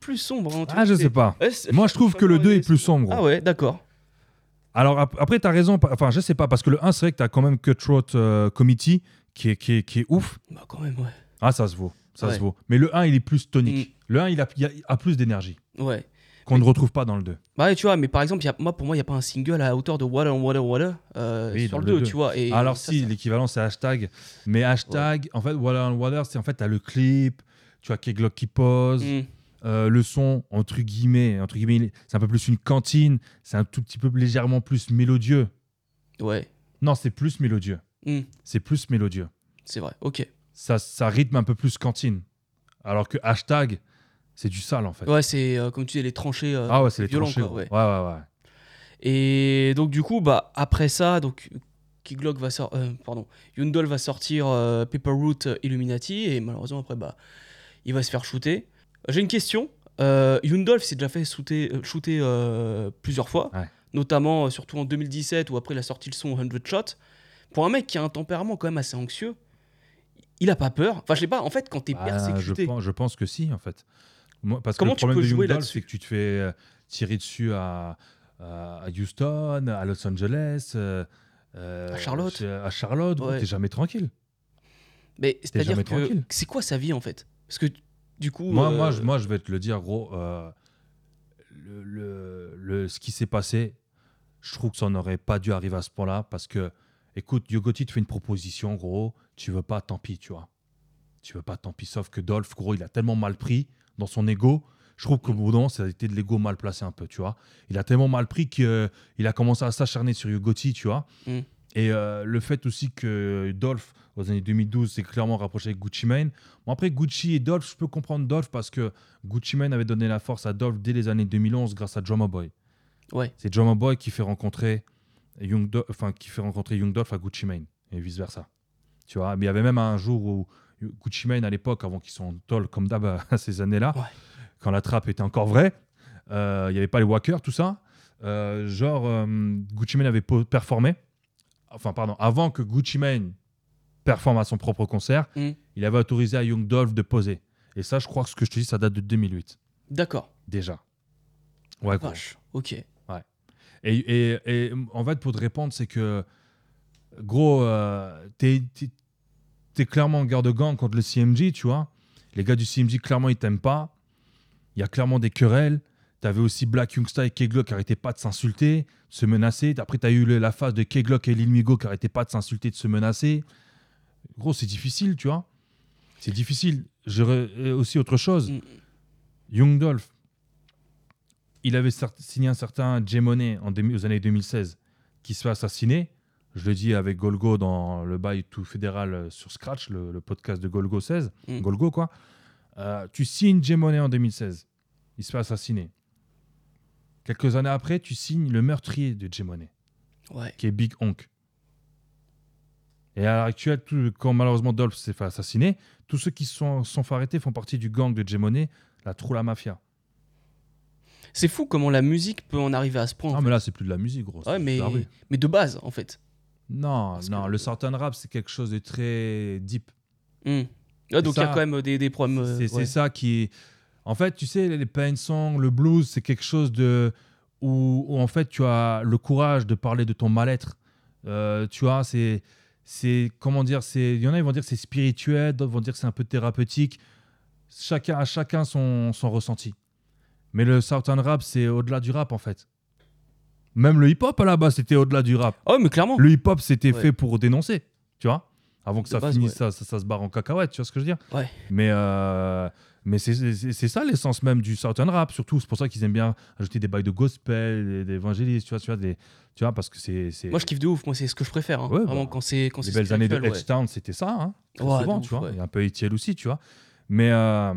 Plus sombre. hein, ah, je sais pas. Ouais, c'est- Moi, je trouve que le 2 est plus sombre. Ah ouais, d'accord. Alors ap- après, tu as raison. Enfin, je sais pas, parce que le 1, c'est vrai que tu as quand même Cutthroat euh, Committee qui est, qui, est, qui est ouf. Bah quand même, ouais. Ah, ça se vaut. Ça Ouais. se vaut. Mais le 1, il est plus tonique. Le 1, il a, il a- il a plus d'énergie Ouais. Qu'on ne retrouve pas dans le 2. Bah ouais, tu vois, mais par exemple, y a, moi, pour moi, il n'y a pas un single à la hauteur de Water, Water, Water euh, Oui, sur le le 2, deux. tu vois. Et Alors ça, si, ça- l'équivalent, c'est hashtag. Mais hashtag, en fait, Water and Water, c'est en fait, tu as le clip, tu as Keglock qui pose, Mm. euh, le son, entre guillemets, entre guillemets, c'est un peu plus une cantine, c'est un tout petit peu légèrement plus mélodieux. Ouais, Non, c'est plus mélodieux. Mm. C'est plus mélodieux. c'est vrai, ok. ça, ça rythme un peu plus cantine. Alors que hashtag, c'est du sale en fait. Ouais, c'est euh, comme tu dis, les tranchées. euh, ah ouais, c'est les violent, tranchées. quoi, ouais. ouais, ouais, ouais. Et donc, du coup, bah, après ça, donc, Kiglock va sortir. pardon, Yundol va sortir euh, Paperroot euh, Illuminati. Et malheureusement, après, bah, il va se faire shooter. J'ai une question. Euh, Yundolf s'est déjà fait shooter, euh, shooter euh, plusieurs fois, Ouais. notamment euh, surtout en 2017 où après il a sorti le son 100 Shot. Pour un mec qui a un tempérament quand même assez anxieux, il a pas peur. Enfin, je sais pas, en fait, quand t'es Bah, je, persécuté. pense, je pense que si en fait. Moi, parce Comment que tu le problème peux de jouer Young Dolph, là-dessus c'est que tu te fais euh, tirer dessus à, à Houston, à Los Angeles, euh, euh, À Charlotte. à Charlotte, Ouais. t'es jamais tranquille. Mais c'est-à-dire que tranquille. c'est quoi sa vie en fait? Parce que du coup. Moi, euh, moi, je, moi, je vais te le dire, gros. euh, le, le- le- ce qui s'est passé, je trouve que ça n'aurait pas dû arriver à ce point-là parce que, écoute, Yogoti te fait une proposition, gros. Tu veux pas, tant pis, tu vois. Tu veux pas, tant pis. Sauf que Dolph, gros, il a tellement mal pris dans son ego. Je trouve qu'au bout d'un moment, ça a été de l'ego mal placé un peu, tu vois. Il a tellement mal pris qu'il a commencé à s'acharner sur Yogoti, tu vois. Mm. Et euh, le fait aussi que Dolph, aux années 2012, s'est clairement rapproché avec Gucci Mane. Bon, après, Gucci et Dolph, je peux comprendre Dolph parce que Gucci Mane avait donné la force à Dolph dès les années 2011 grâce à Drummer Boy. Ouais. C'est Drummer Boy qui fait rencontrer Young, Do- enfin, qui fait rencontrer Young Dolph à Gucci Mane et vice versa. Tu vois, mais il y avait même un jour où Gucci Mane à l'époque, avant qu'ils soient tol comme d'hab à ces années-là, Ouais. quand la trappe était encore vraie, euh, il n'y avait pas les walkers, tout ça. Euh, genre, euh, Gucci Mane avait performé. Enfin, pardon, avant que Gucci Mane performe à son propre concert, Mm. il avait autorisé à Young Dolph de poser. Et ça, je crois que ce que je te dis, ça date de 2008, D'accord. déjà. Ouais, gros. Vache. Ok. Et, et- et en fait, pour te répondre, c'est que, gros, t'es t'es- clairement en garde de gants contre le CMG, tu vois. Les gars du CMG, clairement, ils t'aiment pas. Il y a clairement des querelles. T'avais aussi Black Youngster et Keglock qui arrêtaient pas de s'insulter, de se menacer. Après, t'as eu la phase de Keglock et Lil Migo qui arrêtaient pas de s'insulter, de se menacer. Gros, c'est difficile, tu vois. C'est difficile. J'aurais euh, aussi autre chose. Mm. Young Dolph, il avait signé un certain J Money en aux années 2016 qui se fait assassiner. Je le dis avec Golgo dans le bail tout fédéral euh, sur Scratch, le, le podcast de Golgo 16. Mm. Golgo, quoi. Euh, tu signes J Money en 2016. Il se fait assassiner. Quelques années après, tu signes le meurtrier de J Money, Ouais. qui est Big Honk. Et à l'heure actuelle, tout- quand malheureusement Dolph s'est fait assassiner, tous ceux qui se sont, sont fait arrêter font partie du gang de J Money, la True la Mafia. C'est fou comment la musique peut en arriver à ce point. en Ah, fait. mais là, c'est plus de la musique, gros. ouais, mais de base, en fait. Non, Parce non, que- le certain rap, c'est quelque chose de très deep. Hmm. Donc il y a quand même des, des problèmes. euh, c'est ouais. ça qui. En fait, tu sais, les pain songs, le blues, c'est quelque chose de. Où, où, en fait, tu as le courage de parler de ton mal-être. Euh, tu vois, c'est. c'est Comment dire c'est Il y en a, ils vont dire que c'est spirituel, d'autres vont dire que c'est un peu thérapeutique. Chacun, à chacun son, son ressenti. Mais le Southern rap, c'est au-delà du rap, en fait. Même le hip-hop, là-bas, c'était au-delà du rap. Oh, mais clairement. Le hip-hop, c'était Ouais. fait pour dénoncer, tu vois. Avant que De ça base, finisse, ouais. ça, ça, ça se barre en cacahuète, tu vois ce que je veux dire Ouais. Mais, euh, mais c'est- ça l'essence même du Southern Rap, surtout. C'est pour ça qu'ils aiment bien ajouter des bails de gospel, des- d'évangélistes, tu vois, tu vois, des, tu vois, parce que c'est. Moi, je kiffe de ouf. Moi, c'est ce que je préfère. hein. Ouais, Vraiment, bah, quand c'est les belles années de. H-Town, c'était ça, hein, souvent, ouf, tu vois. a un peu ETL aussi, tu vois. Mais euh,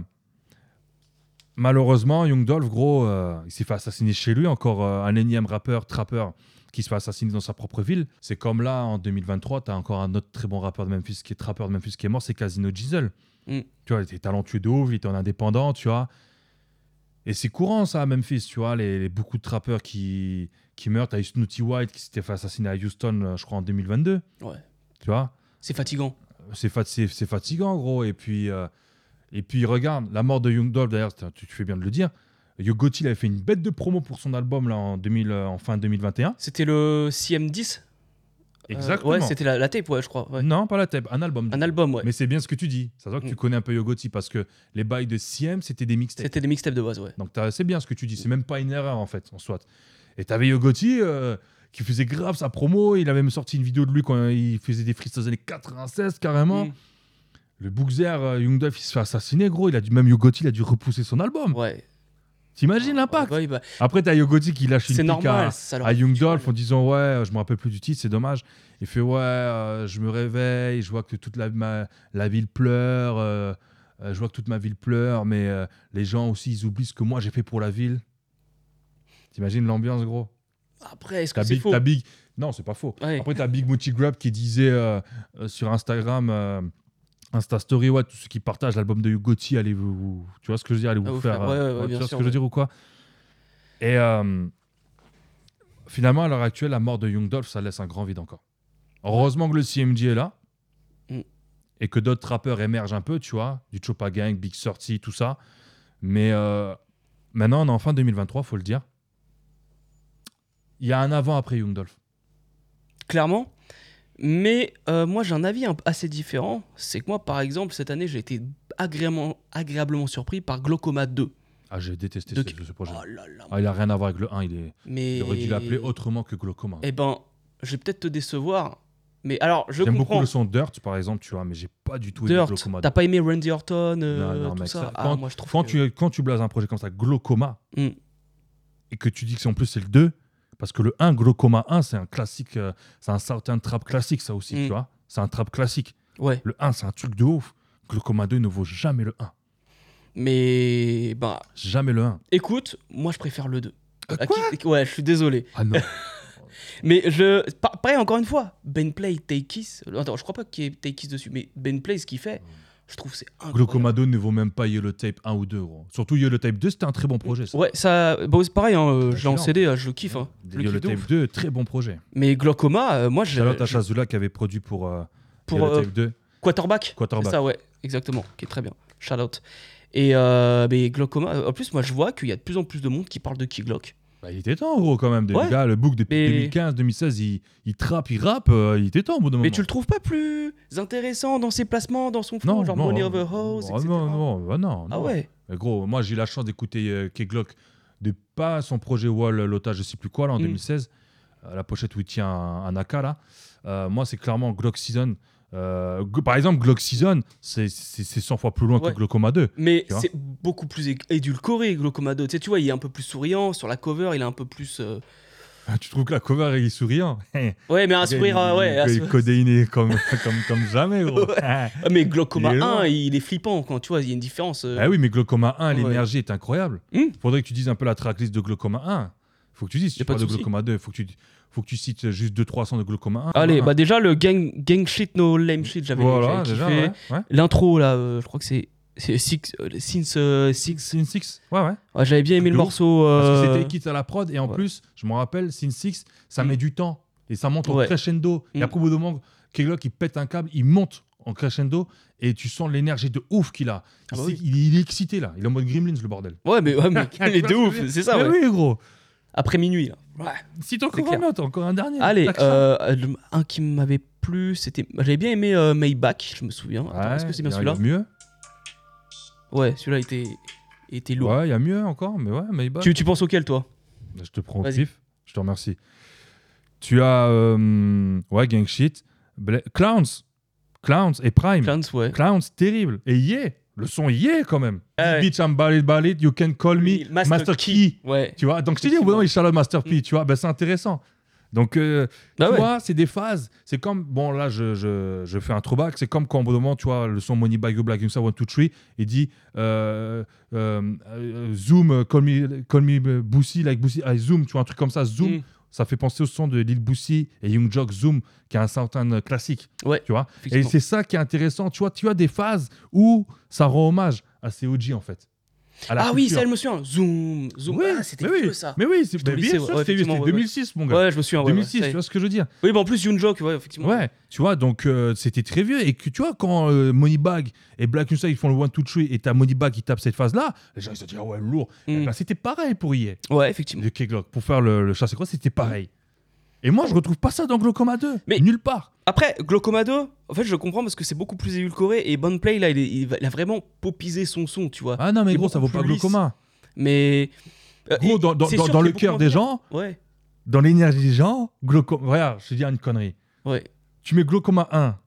malheureusement, Young Dolph, gros, euh, il s'est fait assassiner chez lui, encore euh, un énième rappeur, trappeur, qui se fait assassiner dans sa propre ville. C'est comme là, en 2023, tu as encore un autre très bon rappeur de Memphis, qui est trappeur de Memphis, qui est mort, c'est Casino Gisel. Mm. Tu vois, il était talentueux de ouf, il était en indépendant, tu vois. Et c'est courant ça à Memphis, tu vois, les, les- beaucoup de trappeurs qui, qui meurent. T'as eu Snooty White qui s'était fait assassiner à Houston, euh, je crois, en 2022, Ouais. tu vois? C'est fatigant. c'est fat- c'est- c'est fatigant, gros. Et puis, euh, et puis regarde, la mort de Young Dolph, d'ailleurs, tu, tu fais bien de le dire. Gotti, il avait fait une bête de promo pour son album là, en, 2000, euh, en fin 2021. C'était le CM10 Euh, Exactement. ouais, c'était la, la tape, ouais, je crois. ouais. Non, pas la tape, un album. Un album, ouais. Mais c'est bien ce que tu dis. Ça voit que tu Mm. connais un peu Yo Gotti parce que les bails de CM, c'était des mixtapes. C'était des mixtapes de base, ouais. Donc c'est bien ce que tu dis. C'est même pas une erreur en fait, en soit. Et t'avais Yo Gotti euh, qui faisait grave sa promo. Il avait même sorti une vidéo de lui quand il faisait des freestyles années 96 carrément. Mm. Le Bookzer, euh, Young Dolph, il se fait assassiner, gros. Il a dû, même Yo Gotti, il a dû repousser son album. Ouais. T'imagines l'impact Ouais, bah, Après, t'as Yo Gotti qui lâche une pique normal. à, à Young Dolph en disant Ouais, euh, je me rappelle plus du titre, c'est dommage. Il fait Ouais, euh, je me réveille, je vois que toute la, ma- la ville pleure, euh, euh, je vois que toute ma ville pleure, mais les gens aussi, ils oublient ce que moi j'ai fait pour la ville. T'imagines l'ambiance, gros? Après, est-ce que c'est faux? Big- Non, c'est pas faux. Ouais. Après, t'as Big Moochie Grab qui disait sur Instagram, Insta Story, ouais, tous ceux qui partagent l'album de Gotti, allez vous, vous- Tu vois ce que je veux dire Allez vous, Ah, vous faire. faire- ouais, euh, ouais, ouais, tu vois ce que je veux dire ou quoi Et euh, finalement, à l'heure actuelle, la mort de Young Dolph, ça laisse un grand vide encore. Heureusement que le CMG est là. Mm. Et que d'autres rappeurs émergent un peu, tu vois, du Chopa Gang, Big Sorty, tout ça. Mais euh, maintenant, on est en fin 2023, faut le dire. Il y a un avant après Young Dolph. Clairement. Mais euh, moi, j'ai un avis un- assez différent. C'est que moi, par exemple, cette année, j'ai été agréablement, agréablement surpris par Glaucoma 2. Ah, j'ai détesté De- ce, ce projet. Oh là là. Ah, il a rien à voir avec le 1, il, est... Mais... il aurait dû l'appeler autrement que Glaucoma. Eh ben, je vais peut-être te décevoir. Mais alors, je J'aime beaucoup comprends. le son Dirt, par exemple, tu vois, mais j'ai pas du tout aimé Dirt, Glaucoma. t'as pas aimé Randy Orton, euh, Non, non, tout mec, ça, ça- Ah, quand- moi, je trouve Quand, que- tu, quand tu blases un projet comme ça, Glaucoma, Mm. et que tu dis que c'est en plus c'est le 2, parce que le 1, Glaucoma 1, c'est un classique, euh, c'est un certain trap classique, ça aussi, Mm. tu vois. C'est un trap classique. Ouais, Le 1, c'est un truc de ouf. Glaucoma 2 ne vaut jamais le 1. mais bah, Jamais le 1. écoute, moi je préfère le 2. Euh, À quoi? qui- Ouais, je suis désolé. Ah non. Mais je. pa- Pareil, encore une fois, Ben Play, Take Kiss. Attends, je crois pas qu'il y ait Take Kiss dessus, mais Ben Play, ce qu'il fait, je trouve que c'est incroyable. Glaucoma 2 ne vaut même pas Yellow Tape 1 ou 2, gros. Surtout Yellow Tape 2, c'était un très bon projet. Ça. Ouais, ça. Bon, c'est pareil, hein, euh, je l'ai en. CD, euh, je le kiffe. Hein. Je le Yellow kiffe de Tape ouf. 2, très bon projet. Mais Glaucoma, euh, moi, je. Charlotte à je- Chazula qui avait produit pour, euh, Pour Yellow euh, Tape 2. Quarterback. Quarterback. Ça, ouais, exactement, qui est très bien. Shout out. Et euh, mais Glaucoma, en plus, moi, je vois qu'il y a de plus en plus de monde qui parle de Key Glock. Bah, il était temps, gros, quand même. Des Ouais. gars, le book depuis Mais- 2015, 2016, il, il trappe, il rappe. euh, il était temps au bout d'un moment. Mais tu le trouves pas plus intéressant dans ses placements, dans son flow, non, genre non, Money euh, Over House, oh, etc. Non, non, bah non, Ah non. ouais Mais gros, moi, j'ai eu la chance d'écouter euh, Key Glock de pas son projet Wall, l'otage, je sais plus quoi, là, en Mm. 2016. Euh, la pochette où il tient un, un AK, là. Euh, moi, c'est clairement Glock Season. Euh, par exemple, Glock Season, c'est c'est- c'est 100 fois plus loin Ouais. que Glaucoma 2. Mais c'est beaucoup plus édulcoré, Glaucoma 2. Tu sais, tu vois, il est un peu plus souriant. Sur la cover, il est un peu plus. euh, Tu trouves que la cover est souriant Ouais, mais un sourire, euh, ouais. Il est sourire- codéiné comme, comme, comme jamais, gros. Ah, Mais Glaucoma Il est 1, loin. il est flippant quand tu vois, il y a une différence. euh. Ah oui, mais Glaucoma 1, Ouais. l'énergie est incroyable. Hmm. Faudrait que tu dises un peu la tracklist de Glaucoma 1. Faut que tu dises, si tu pas parles de de. Glaucoma 2, faut que tu, faut que tu cites juste 200-300 de Glaucoma 1. Allez, Ah. bah déjà, le gang, gang shit, no lame shit, j'avais voilà, déjà, ouais. ouais. L'intro, là, euh, je crois que c'est. Six. euh, Since euh, Six. Sin 6, ouais, ouais. Ouais, j'avais bien aimé le morceau. Parce euh, que c'était Kit à la prod, et en plus, je me rappelle, Sin 6, ça Mm. met du temps. Et ça monte en crescendo. Et Mm. après, au bout d'un moment, Keglock, il pète un câble, il monte en crescendo, et tu sens l'énergie de ouf qu'il a. Il, Ah bah oui. il, il est excité, là. Il est en mode Gremlins, le bordel. Ouais, mais, ouais, mais il est de ouf, c'est ça, Mais ouais. oui, gros. Après minuit, là. Ouais. Si t'en encore un autre, encore un dernier. Allez, euh, un qui m'avait plu, c'était. J'avais bien aimé euh, Maybach, je me souviens. Ouais, Est-ce que c'est bien celui-là? mieux Ouais, celui-là était, était lourd. Ouais, il y a mieux encore, mais ouais, Maybach. Tu, tu penses auquel, toi? Je te prends au pif. Je te remercie. Tu as euh, ouais, Gang Shit. Bla- Clowns. Clowns et Prime. Clans, ouais. Clowns, terrible. Et yeah, le son yeah quand même. Ah ouais. Bitch, I'm ballad ballad, you can call me Master, Key. Ouais. Tu vois, donc je t'ai dit, au bout il Master P, tu vois, ben, c'est intéressant. Donc, euh, Bah tu ouais. vois, c'est des phases. C'est comme, bon, là, je, je, je fais un throwback. C'est comme quand, au bout moment, tu vois, le son Money Bag You Black Himself 1, 2, 3, il dit euh, euh, Zoom, call me, call me Boosie, like Boosie, I Zoom, tu vois, un truc comme ça, Zoom. Mm. Ça fait penser au son de Lil Boosie et Young Jock Zoom, qui a un certain classique. Ouais, Tu vois Et c'est ça qui est intéressant. Tu vois, tu as des phases où ça rend hommage à ces OG, en fait. À la Ah oui, ça, je me souviens. Zoom, zoom. Oui, ah, c'était mais oui, ça. Mais oui, mais lycée, bien sûr, ouais, c'était vieux, effectivement, c'était ouais, 2006, mon gars. Ouais, je me souviens. ouais, ouais, 2006, ça y tu vois ce que je veux dire? Oui, bah en plus, Yoon Jock, ouais, effectivement. Ouais, tu vois, donc euh, c'était très vieux. Et que tu vois, quand euh, Moneybag et Black Mesa ils font le one, two, three, et t'as Moneybag qui tape cette phase-là, les gens ils se disent, ah ouais, lourd. Mm. C'était pareil pour hier. Ouais, effectivement. Le K-Glock, pour faire le, le chasse croix, c'était pareil. Et moi, je retrouve pas ça dans Glaucoma 2. Mais- Nulle part. Après, Glaucoma 2, en fait, je comprends parce que c'est beaucoup plus édulcoré et Bon Play, là, il, est- a vraiment popisé son son, tu vois. Ah non, mais gros, ça vaut pas. Glaucoma. Mais. euh, Gros, dans, le cœur des gens. Ouais, dans l'énergie des gens, Glaucoma. Regarde, je te dis une connerie. ouais. Tu mets Glaucoma 1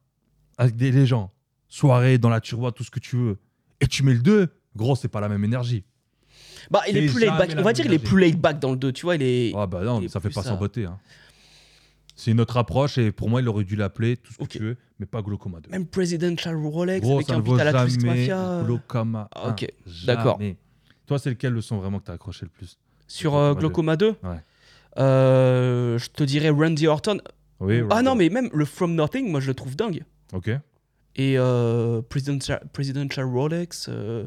avec des, les gens, soirée, dans la turboie, tout ce que tu veux, et tu mets le 2, gros, c'est pas la même énergie. Bah, il est plus laid back. On va dire il est plus laid back dans le 2, tu vois. Il est. Ah bah non, ça fait pas beauté. hein. C'est une autre approche et pour moi, il aurait dû l'appeler tout ce que tu veux, mais pas Glaucoma 2. Même Presidential Rolex Gros, avec ça un beat à la Twist Mafia. Glaucoma Ah, 1. ok, d'accord. Toi, c'est lequel le son vraiment que t'as accroché le plus Sur euh, Glaucoma Glaucoma 2 Ouais. euh, Je te dirais Randy Orton. Oui, Ah non, mais même le From Nothing, moi je le trouve dingue. Ok. Et euh, Presidential, Presidential Rolex, euh,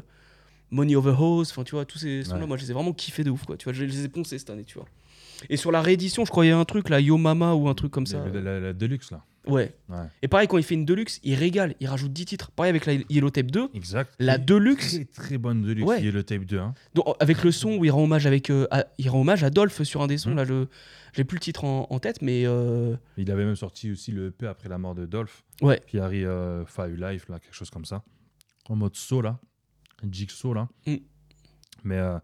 Money Over Hose, enfin tu vois, tous ces sons-là, Ouais. moi je les ai vraiment kiffés de ouf, quoi. Tu vois, je les ai poncés cette année, tu vois. Et sur la réédition, je crois qu'il y a un truc là, Yo Mama ou un truc comme ça. La, la- la Deluxe, là. Ouais. Ouais. Et pareil, quand il fait une Deluxe, il régale, il rajoute 10 titres. Pareil avec la Yellow Tape 2. Exact. La Deluxe, Très, très bonne Deluxe, Ouais. le tape 2. Hein. donc, avec le son où il rend hommage avec, euh, à, il rend hommage à Dolph sur un des sons Mhm. là, je j'ai plus le titre en, en tête, mais euh, Il avait même sorti aussi le EP après la mort de Dolph. ouais, Puis Harry euh, Five Life, là, quelque chose comme ça. En mode saut, là. Jigsaw, là. Mm. Mais, euh,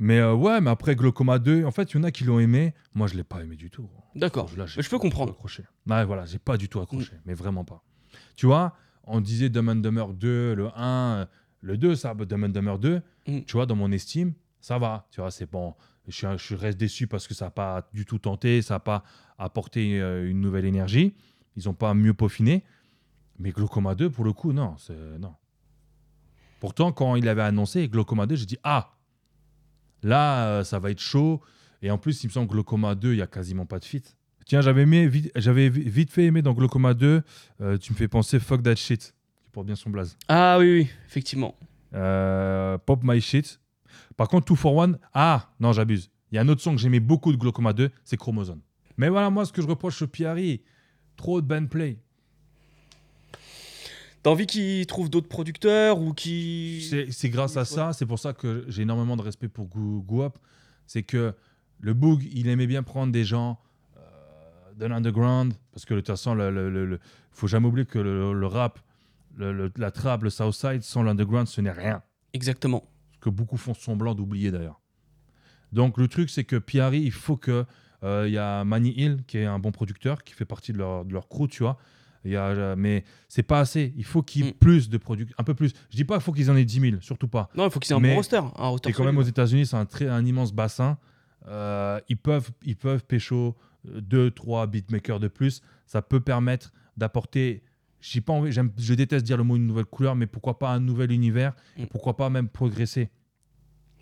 mais euh, ouais, mais après Glaucoma 2, en fait, il y en a qui l'ont aimé. Moi, je l'ai pas aimé du tout. d'accord. Là, Je peux comprendre. Accroché. Ouais, voilà, j'ai pas du tout accroché, mais vraiment pas. Tu vois, on disait Dumb and Dumber 2, le 1, euh, le 2, ça, bah, Dumb and Dumber 2, Mm. tu vois, dans mon estime, ça va. Tu vois, c'est bon. Je, suis- je reste déçu parce que ça n'a pas du tout tenté, ça n'a pas apporté euh, une nouvelle énergie. Ils n'ont pas mieux peaufiné. Mais Glaucoma 2, pour le coup, non. c'est- non. Pourtant, quand il avait annoncé Glaucoma 2, j'ai dit Ah, là, euh, ça va être chaud. Et en plus, il me semble que Glaucoma 2, il n'y a quasiment pas de fit. Tiens, j'avais aimé, vite, j'avais vi- vite fait aimé dans Glaucoma 2, euh, tu me fais penser Fuck That Shit, qui porte bien son blaze. Ah oui, oui, effectivement. Euh, Pop My Shit. Par contre, Two for One, ah, non, j'abuse. Il y a un autre son que j'aimais beaucoup de Glaucoma 2, c'est Chromosome. Mais voilà, moi, ce que je reproche au Piari, trop de band play. T'as envie qu'il trouve d'autres producteurs ou qui. C'est grâce à Ouais. ça, c'est pour ça que j'ai énormément de respect pour Guap. C'est que le Boog, il aimait bien prendre des gens euh, de l'underground, parce que de toute façon, le, le, le- le- faut jamais oublier que le, rap, la trap, le Southside, sans l'underground, ce n'est rien. Exactement. Ce que beaucoup font semblant d'oublier d'ailleurs. Donc le truc, c'est que Piari, il faut que euh, il y a Manny Hill qui est un bon producteur, qui fait partie de leur, de leur crew, tu vois. Il y a, euh, mais c'est pas assez. Il faut qu'il y ait Mm. plus de producteurs, un peu plus. Je dis pas qu'il faut qu'ils en aient 10 000, surtout pas. Non, il faut qu'ils aient un bon roster. Un roster Et quand même aux. États-Unis, c'est un, très, un immense bassin. Euh, ils, peuvent, ils peuvent pécho 2, 3 beatmakers de plus. Ça peut permettre d'apporter. j'ai pas envie- j'aime- Je déteste dire le mot une nouvelle couleur, mais pourquoi pas un nouvel univers Mm. et Pourquoi pas même progresser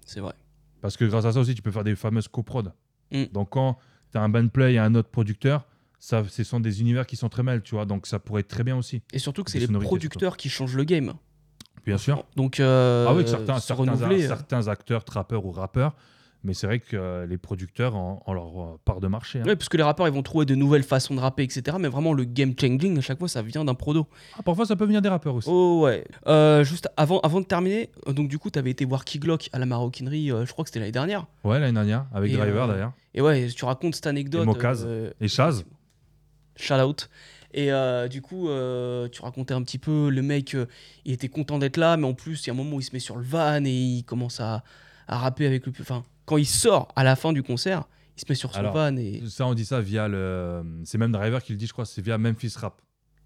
C'est vrai. Parce que grâce à ça aussi, tu peux faire des fameuses coprod. Mm. Donc quand tu as un band play et un autre producteur, ça, ce sont des univers qui sont très mal, tu vois. Donc ça pourrait être très bien aussi. Et surtout que c'est les producteurs qui changent le game. Bien sûr. Donc, euh, ah oui, certains, certains, euh, certains acteurs, trappeurs ou rappeurs, mais c'est vrai que euh, les producteurs ont leur part de marché. hein. Ouais, parce que les rappeurs ils vont trouver de nouvelles façons de rapper, etc. Mais vraiment, le game changing, à chaque fois, ça vient d'un prodo. Ah, parfois, ça peut venir des rappeurs aussi. Oh ouais. Euh, juste avant, avant de terminer, donc du coup, t'avais été voir Key Glock à la maroquinerie, euh, je crois que c'était l'année dernière. Ouais, l'année dernière, avec Et, Driver d'ailleurs. Et ouais, tu racontes cette anecdote. Et Mokaz. Et Chaz. Shout out. Et euh, du coup, euh, tu racontais un petit peu, le mec, euh, il était content d'être là, mais en plus, il y a un moment où il se met sur le van et il commence à, à rapper avec le. Enfin, quand il sort à la fin du concert, il se met sur son Alors, van et. Ça, on dit ça via le. C'est même Driver qui le dit, je crois, c'est via Memphis Rap.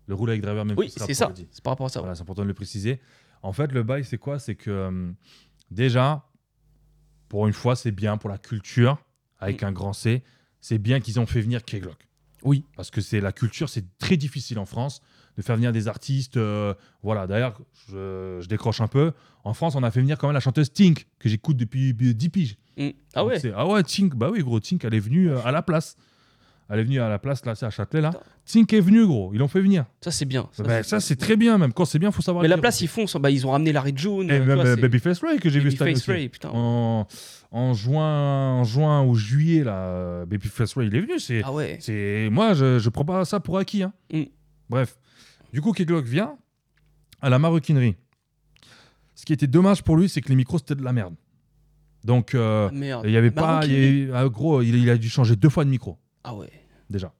Le roule avec driver, même Oui, rap, c'est on ça. C'est par rapport à ça. ouais. C'est important de le préciser. En fait, le bail, c'est quoi? C'est que déjà, pour une fois, c'est bien pour la culture, avec Mm. un grand C, c'est bien qu'ils ont fait venir K-Glock. Oui. Parce que c'est la culture, c'est très difficile en France de faire venir des artistes. euh, voilà, d'ailleurs, je, je décroche un peu. En France, on a fait venir quand même la chanteuse Tink, que j'écoute depuis 10 piges. Mm. Ah Donc ouais Ah ouais, Tink, bah oui, gros, Tink, elle est venue euh, à la place. Elle est venue à la place, là, c'est à Châtelet, là. Tink est venue, gros, ils l'ont fait venir. Ça, c'est bien. Ça, Bah, c'est- très bien, même. Quand c'est bien, faut savoir Mais la place, ils font. ça. Bah, ils ont ramené Larry June. Et euh, même euh, Babyface Ray que j'ai vu cette année. Ray, putain. En, en juin, en juin ou juillet, là, Babyface Ray, il est venu. C'est, Ah ouais. c'est, moi, je, je prends pas ça pour acquis. hein. Mm. Bref. Du coup, Keglock vient à la maroquinerie. Ce qui était dommage pour lui, c'est que les micros, c'était de la merde. Donc, euh, Ah, il y avait pas. il y Maroquinerie. avait- ah, gros, il, il a dû changer deux fois de micro Ah ouais. Déjà.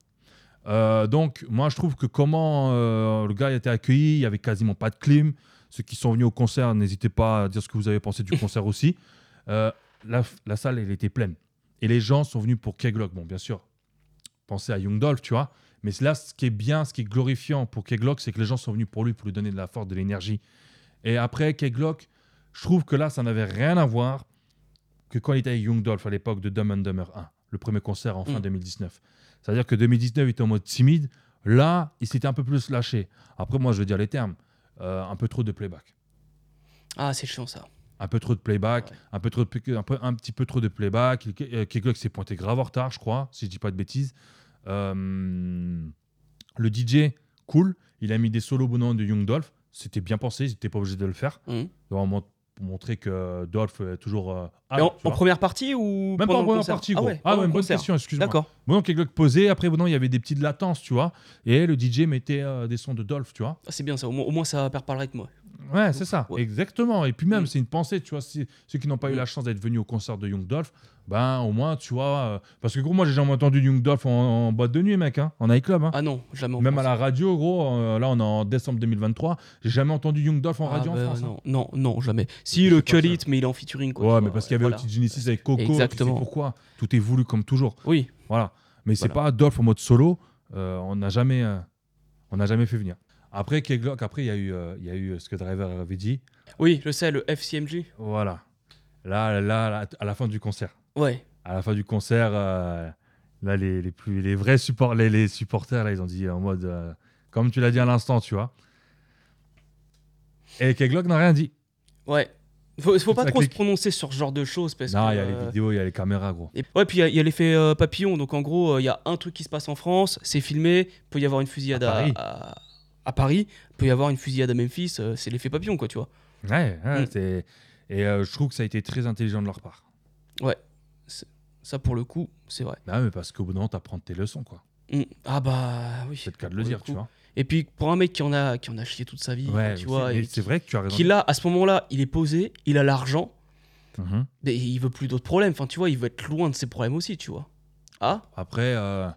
Euh, donc, moi, je trouve que comment euh, le gars a été accueilli, il y avait quasiment pas de clim. Ceux qui sont venus au concert, n'hésitez pas à dire ce que vous avez pensé du concert aussi. Euh, la, la salle, elle était pleine. Et les gens sont venus pour Keglock. Bon, bien sûr, pensez à Young Dolph, tu vois. Mais là, ce qui est bien, ce qui est glorifiant pour Keglock, c'est que les gens sont venus pour lui, pour lui donner de la force, de l'énergie. Et après, Keglock, je trouve que là, ça n'avait rien à voir que quand il était avec Young Dolph à l'époque de Dumb and Dumber 1, le premier concert en fin Mm. 2019. C'est-à-dire que 2019, il était en mode timide. Là, il s'était un peu plus lâché. Après, moi, je veux dire les termes. Euh, un peu trop de playback. Ah, c'est chiant ça. Un peu trop de playback, Ouais. un, peu trop de- un, peu- un petit peu trop de playback. Euh, Keglock s'est pointé grave en retard, je crois, si je dis pas de bêtises. Euh, le DJ, cool. Il a mis des solos bonhommes de Young Dolph. C'était bien pensé, ils n'étaient pas obligés de le faire. Mhm. Vraiment pour montrer que Dolph est toujours. euh, hard, en, première partie ou Même pas en première partie, Ah gros. ouais, Ah ouais, une bonne question, excuse-moi. D'accord. Bon, donc Keglock posait, après, bon, il y avait des petites latences, tu vois. Et le DJ mettait euh, des sons de Dolph, tu vois. Ah, c'est bien ça. Au moins, au moins, ça perd pas le rythme. ouais. Ouais, c'est ça, Ouais. exactement. Et puis même, Mm. c'est une pensée, tu vois. si- ceux qui n'ont pas eu Mm. la chance d'être venus au concert de Young Dolph, ben au moins, tu vois. euh, parce que gros, moi, j'ai jamais entendu Young Dolph en, en boîte de nuit, mec, hein, en nightclub. Hein. Ah non, jamais même à la radio, gros, euh, là, on est en décembre 2023. J'ai jamais entendu Young Dolph en Ah radio bah, en France. hein. non, non, non, jamais. Si, le sais pas, Cut It, mais il est en featuring. Quoi, Ouais, mais vois, parce qu'il y avait voilà. le petit Genesis avec Coco, Exactement. tu sais pourquoi? Tout est voulu comme toujours. Oui, Voilà. Mais c'est pas Dolph en mode solo. euh, on n'a jamais, on n'a jamais fait venir. Après, Keglock, après il y a eu, euh, il y a eu euh, ce que Driver avait dit. oui, je sais, le FCMG. Voilà. Là, là, là, à la fin du concert. Ouais. À la fin du concert, euh, là, les, les plus, les vrais support, les, les supporters, là, ils ont dit en mode, euh, comme tu l'as dit à l'instant, tu vois. Et Keglock n'a rien dit. Ouais. Faut, faut pas trop se prononcer sur ce genre de choses parce non, il y a les vidéos, il y a les caméras, gros. Et, ouais, puis il y a- l'effet euh, papillon. Donc en gros, euh, il y a un truc qui se passe en France, c'est filmé. Il peut y avoir une fusillade À à, Paris. à- à Paris. Il peut y avoir une fusillade à Memphis. euh, c'est l'effet papillon, quoi, tu vois. Ouais, ouais, Mm. Et euh, je trouve que ça a été très intelligent de leur part. Ça, pour le coup, c'est vrai. Bah, mais parce qu'au bout d'un moment, t'apprends tes leçons, quoi. Mm. Ah bah oui. C'est le cas de le dire, tu vois. Et puis pour un mec qui en a, qui en a chié toute sa vie, Ouais, tu vois, c'est vrai que tu as raison. qui là, à ce moment-là, il est posé, il a l'argent, Mhm. mais il veut plus d'autres problèmes. Enfin, tu vois, il veut être loin de ses problèmes aussi, tu vois. Ah Après, euh,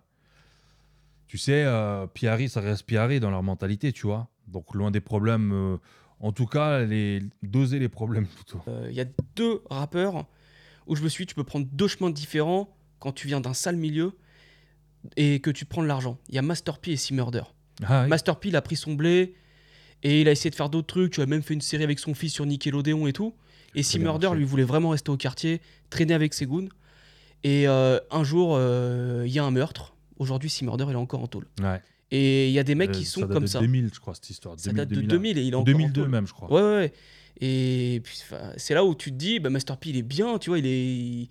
tu sais, euh, Piari, ça reste Piari dans leur mentalité, tu vois. Donc, loin des problèmes. euh, en tout cas, les, doser les problèmes plutôt. Il y a deux rappeurs où je me suis dit, tu peux prendre deux chemins différents quand tu viens d'un sale milieu et que tu prends de l'argent. Il y a Master P et C Murder. Ah, oui. Master P, il a pris son blé et il a essayé de faire d'autres trucs. Tu as même fait une série avec son fils sur Nickelodeon et tout. Et bien Murder, lui, voulait vraiment rester au quartier, traîner avec ses goons. Et euh, un jour, euh, il y a un meurtre. Aujourd'hui, C Murder, il est encore en tôle. Ouais. Et il y a des mecs Euh, qui sont ça date comme de ça. 2000, je crois, cette histoire. Ça date de 2000, 2000 et il est encore en 2002 tôle. même, je crois. Ouais, ouais, ouais. Et puis, c'est là où tu te dis, bah, Master P, il est bien, tu vois, il est,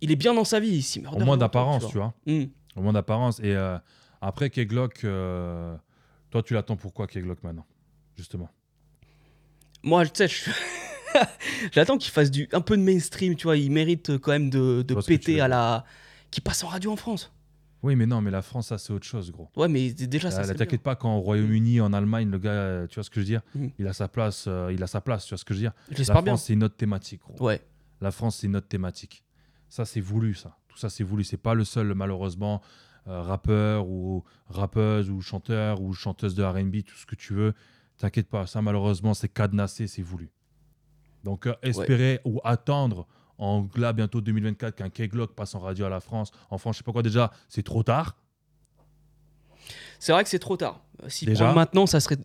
il est bien dans sa vie. Si Au moins d'apparence, tu vois. Hmm. Au moins d'apparence. Et euh, après, Keglock, euh, toi, tu l'attends pourquoi, Keglock, maintenant Justement? Moi, tu sais, je- j'attends qu'il fasse du, un peu de mainstream, tu vois. Il mérite euh, quand même de, de péter à la. Qui passe en radio en France. Oui, mais non, mais la France, ça, c'est autre chose, gros. Ouais, mais déjà, ça T'inquiète pas, quand au Royaume-Uni, en Allemagne, le gars, tu vois ce que je veux dire Mhm. Il a sa place, euh, il a sa place, tu vois ce que je veux dire La J'espère. France, c'est une autre thématique, gros. Ouais. La France, c'est notre thématique. Ça, c'est voulu, ça. Tout ça, c'est voulu. C'est pas le seul, malheureusement, euh, rappeur ou rappeuse ou chanteur ou chanteuse de R&B, tout ce que tu veux. T'inquiète pas, ça, malheureusement, c'est cadenassé, c'est voulu. Donc, euh, espérer ou attendre en là, bientôt 2024, qu'un K-Glock passe en radio à la France, en France, je sais pas quoi déjà, c'est trop tard. C'est vrai que c'est trop tard. Si Déjà. maintenant, ça serait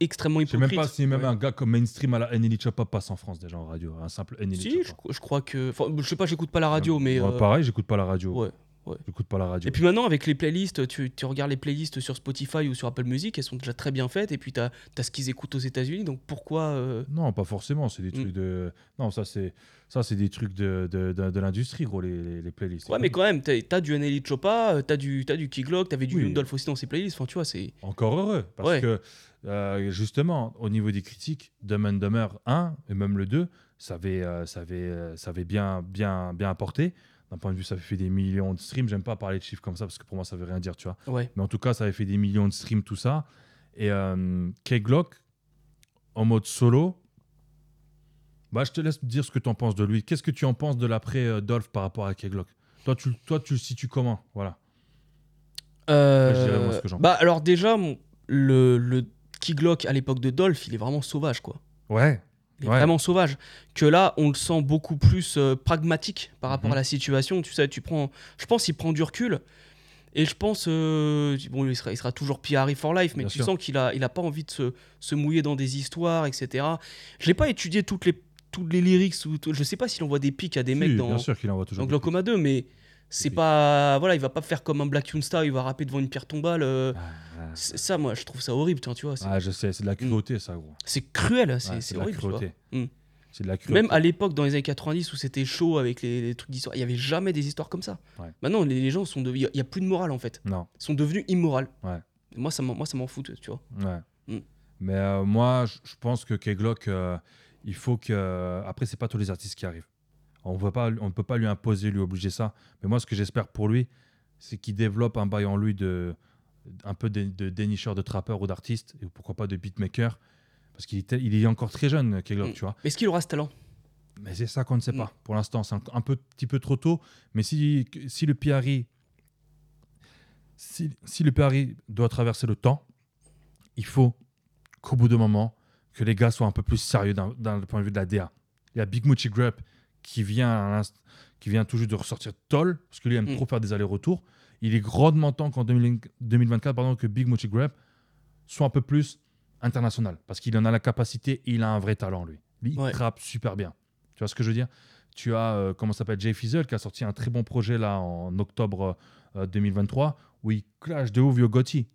extrêmement Je sais même hypocrite. pas si même Ouais. un gars comme mainstream à la Eneli Choppa passe en France déjà en radio. Un simple Eneli Si, je, je crois que. Enfin, je sais pas, j'écoute pas la radio, mais. Ouais, euh, Pareil, j'écoute pas la radio. ouais, ouais. J'écoute pas la radio. Et puis maintenant, avec les playlists, tu, tu regardes les playlists sur Spotify ou sur Apple Music, elles sont déjà très bien faites. Et puis, tu as, ce qu'ils écoutent aux États-Unis. Donc, pourquoi. euh, Non, pas forcément. C'est des Mm. trucs de. Non, ça c'est ça c'est des trucs de, de, de, de l'industrie, gros, les, les, les playlists. Ouais, mais quand même, t'as as du Anneli Choppa, euh, t'as du, t'as du Keylock, t'avais du Oui. Aussi dans ses playlists. Enfin, tu vois, c'est. Encore heureux. Parce Ouais. que, euh, justement, au niveau des critiques, Dumb and Dumber 1 et même le 2, ça avait, euh, ça avait, ça avait bien, bien, bien apporté. D'un point de vue, ça avait fait des millions de streams. J'aime pas parler de chiffres comme ça parce que pour moi, ça veut rien dire, tu vois. Ouais. Mais en tout cas, ça avait fait des millions de streams, tout ça. Et euh, K-Glock, en mode solo, bah, je te laisse dire ce que tu en penses de lui. Qu'est-ce que tu en penses de l'après euh, Dolph par rapport à K-Glock? Toi tu, toi, tu le situes comment? Voilà. Euh, je dirais, moi, ce que j'en bah, alors, déjà, mon- le, le Keylock à l'époque de Dolph, il est vraiment sauvage, quoi. Ouais. Il est Ouais. vraiment sauvage. Que là, on le sent beaucoup plus euh, pragmatique par rapport Mhm. à la situation. Tu sais, tu prends. Je pense qu'il prend du recul. Et je pense. euh, bon, il sera, il sera toujours P.R.I. for life, mais Bien tu sûr. sens qu'il a, il a pas envie de se, se mouiller dans des histoires, etc. Je l'ai pas étudié toutes les, toutes les lyrics. Ou tout- je sais pas s'il envoie des pics à des mecs dans, Bien sûr qu'il envoie toujours. dans Glaucoma 2, mais c'est pas. Voilà, il va pas faire comme un Black Star, il va rapper devant une pierre tombale. euh. Ah, ça, moi, je trouve ça horrible, tu vois, tu vois. C'est ah, je sais, c'est de la cruauté, ça, gros. c'est cruel, c'est Ouais, la horrible, tu vois. cruauté. Mm. De la cruauté. Même à l'époque, dans les années 90, où c'était chaud avec les, les trucs d'histoire, il n'y avait jamais des histoires comme ça. Ouais. Maintenant, les, les gens sont devenus. Il n'y a, plus de morale en fait. Non. Ils sont devenus immorales. Ouais. Moi, ça m'en fout, tu vois. Ouais. Mm. Mais euh, moi, je- pense que K-Glock, euh, il faut que. Après, c'est pas tous les artistes qui arrivent. On ne peut pas lui imposer, lui obliger ça. Mais moi, ce que j'espère pour lui, c'est qu'il développe un bail en lui de un peu de, de dénicheur de trappeur ou d'artiste, et pourquoi pas de beatmaker. Parce qu'il est, il est encore très jeune, K-Glock, Mm. tu vois. Est-ce qu'il aura ce talent? Mais c'est ça qu'on ne sait pas. Pour l'instant, c'est un, un peu, petit peu trop tôt. Mais si, si le PRI, si, si le PRI doit traverser le temps, il faut qu'au bout d'un moment, que les gars soient un peu plus sérieux d'un point de vue de la DA. Il y a Big Moochie Grep qui vient, à qui vient tout juste de ressortir Toll, parce que lui aime Mm. trop faire des allers-retours. Il est grandement temps qu'en 2000 2024, pardon, que Big Moochie Grep soit un peu plus international, parce qu'il en a la capacité et il a un vrai talent, lui. Il Ouais. trappe super bien. Tu vois ce que je veux dire? Tu as, euh, comment s'appelle, Jay Fizzle, qui a sorti un très bon projet là en octobre euh, 2023, où il clash de ouf Gotti,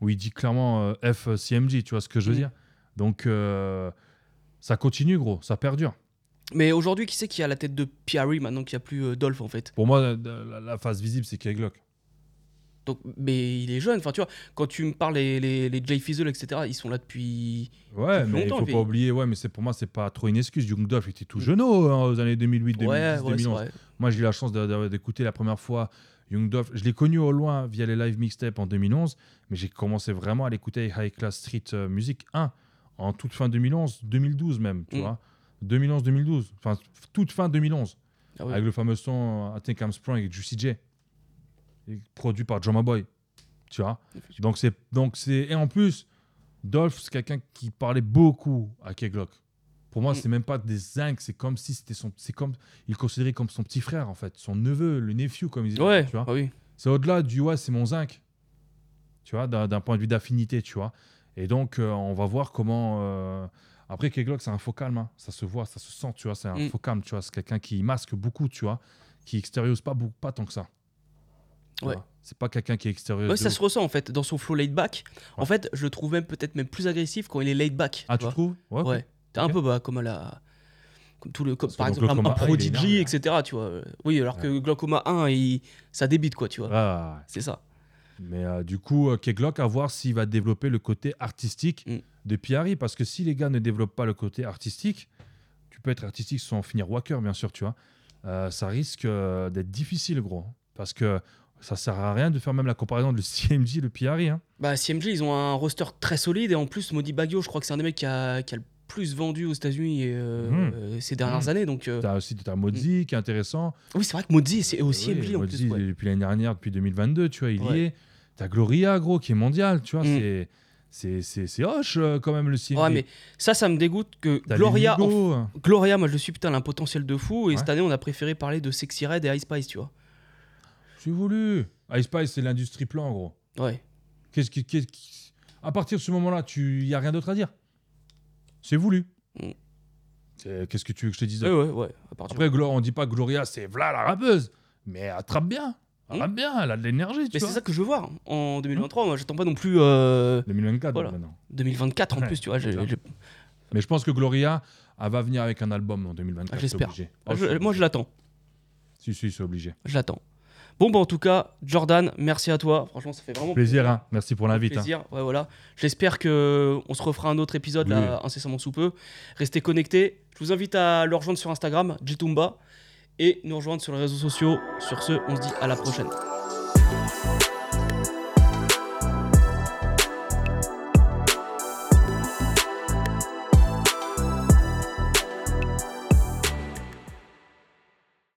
où il dit clairement euh, FCMG, tu vois ce que je veux Mm. dire? Donc, euh, ça continue, gros, ça perdure. Mais aujourd'hui, qui c'est qui à la tête de Pierre maintenant qu'il n'y a plus euh, Dolph en fait? Pour moi, la, la- la phase visible, c'est K-Glock. Donc, Mais il est jeune. Enfin, tu vois, quand tu me parles les, les, les Jay Fizzle, etc., ils sont là depuis. Ouais, Depuis mais il longtemps, faut pas oublier, ouais, mais c'est pour moi, c'est pas trop une excuse. Young Dolph était tout jeune aux années 2008, 2010, ouais, ouais, c'est 2011. vrai. Moi, j'ai eu la chance d'écouter la première fois Young Dolph. Je l'ai connu au loin via les live mixtapes en 2011, mais j'ai commencé vraiment à l'écouter High Class Street euh, Music 1 en toute fin 2011, 2012 même, tu Mm. vois. 2011-2012, enfin toute fin 2011, Ah avec le fameux son I Think I'm Sprung avec Juicy J, produit par Drummer Boy, tu vois? Donc c'est donc c'est et en plus Dolph c'est quelqu'un qui parlait beaucoup à K-Glock. Pour moi, Mm. c'est même pas des zincs, c'est comme si c'était son c'est comme il considérait comme son petit frère en fait, son neveu, le nephew comme ils disent, Ouais, tu vois. ah oui. C'est au-delà du ouais, c'est mon zinc. Tu vois, d'un d'un point de vue d'affinité, tu vois. Et donc euh, on va voir comment euh, après K-Glock, c'est un faux calme, hein. ça se voit, ça se sent, tu vois, c'est un Mm. faux calme, tu vois, c'est quelqu'un qui masque beaucoup, tu vois, qui extériorise pas beaucoup, pas tant que ça. Ouais. C'est pas quelqu'un qui. Ouais, de ça ouf. se ressent en fait dans son flow laid back. En fait, je le trouve même peut-être même plus agressif quand il est laid back. Ah, tu vois. trouves? Ouais. T'es un peu bah, comme à la. Comme tout le. Comme, par exemple, un, Glaucoma un 1, il est Prodigy, énorme, etc. Tu vois. Oui, alors que Glaucoma 1, il... ça débite quoi, tu vois. Ah, C'est ça. mais euh, du coup, euh, K-Glock, à voir s'il va développer le côté artistique Mm. De Piari. Parce que si les gars ne développent pas le côté artistique, tu peux être artistique sans finir Wacker, bien sûr, tu vois. Euh, ça risque euh, d'être difficile, gros. Parce que ça sert à rien de faire même la comparaison de le CMG, le Piari. Hein. Bah, CMG, ils ont un roster très solide et en plus, Modi Baggio, je crois que c'est un des mecs qui a, qui a le plus vendu aux États-Unis euh, Mhm. euh, ces dernières Mhm. années. Donc, euh, Tu as aussi as Mozzi qui est intéressant. oui, c'est vrai que Modi, c'est aussi Oui, CMG en Mozzi, plus. ouais. depuis l'année dernière, depuis 2022, tu vois, il y est. T'as Gloria, gros, qui est mondial, tu vois. Mm. c'est C'est c'est c'est hoche euh, quand même le CMG. Ouais, mais ça, ça me dégoûte que Gloria, en-. Gloria, moi je le suis, putain, elle a un potentiel de fou. Et Ouais. cette année, on a préféré parler de Sexy Red et Ice Spice, tu vois. J'ai voulu. Ice Spice, c'est l'industrie plan, gros. Ouais. Qu'est-ce qui, qu'est-ce qui- À partir de ce moment-là, il n'y a rien d'autre à dire? C'est voulu. Mm. C'est- Qu'est-ce que tu veux que je te dise Ouais, ouais, ouais. Après, Glo- on dit pas Gloria, c'est voilà la rappeuse. Mais attrape bien. Elle Mm. rappe bien, elle a de l'énergie, Mais c'est ça que je veux voir en 2023. Moi, j'attends pas non plus euh, 2024 Voilà. maintenant. 2024 en Ouais, plus, tu vois. Mais je pense que Gloria, elle va venir avec un album en 2024. Ah, j'espère. Ah, je- moi, je l'attends. Si, si, c'est obligé. Je l'attends. Bon, bah, en tout cas, Jordan, merci à toi. Franchement, ça fait vraiment Plaisir, hein. Merci pour l'invite. hein. plaisir. Ouais, voilà. J'espère que on se refera un autre épisode là, incessamment sous peu. Restez connectés. Je vous invite à le rejoindre sur Instagram, Jitumba, et nous rejoindre sur les réseaux sociaux. Sur ce, on se dit à la prochaine.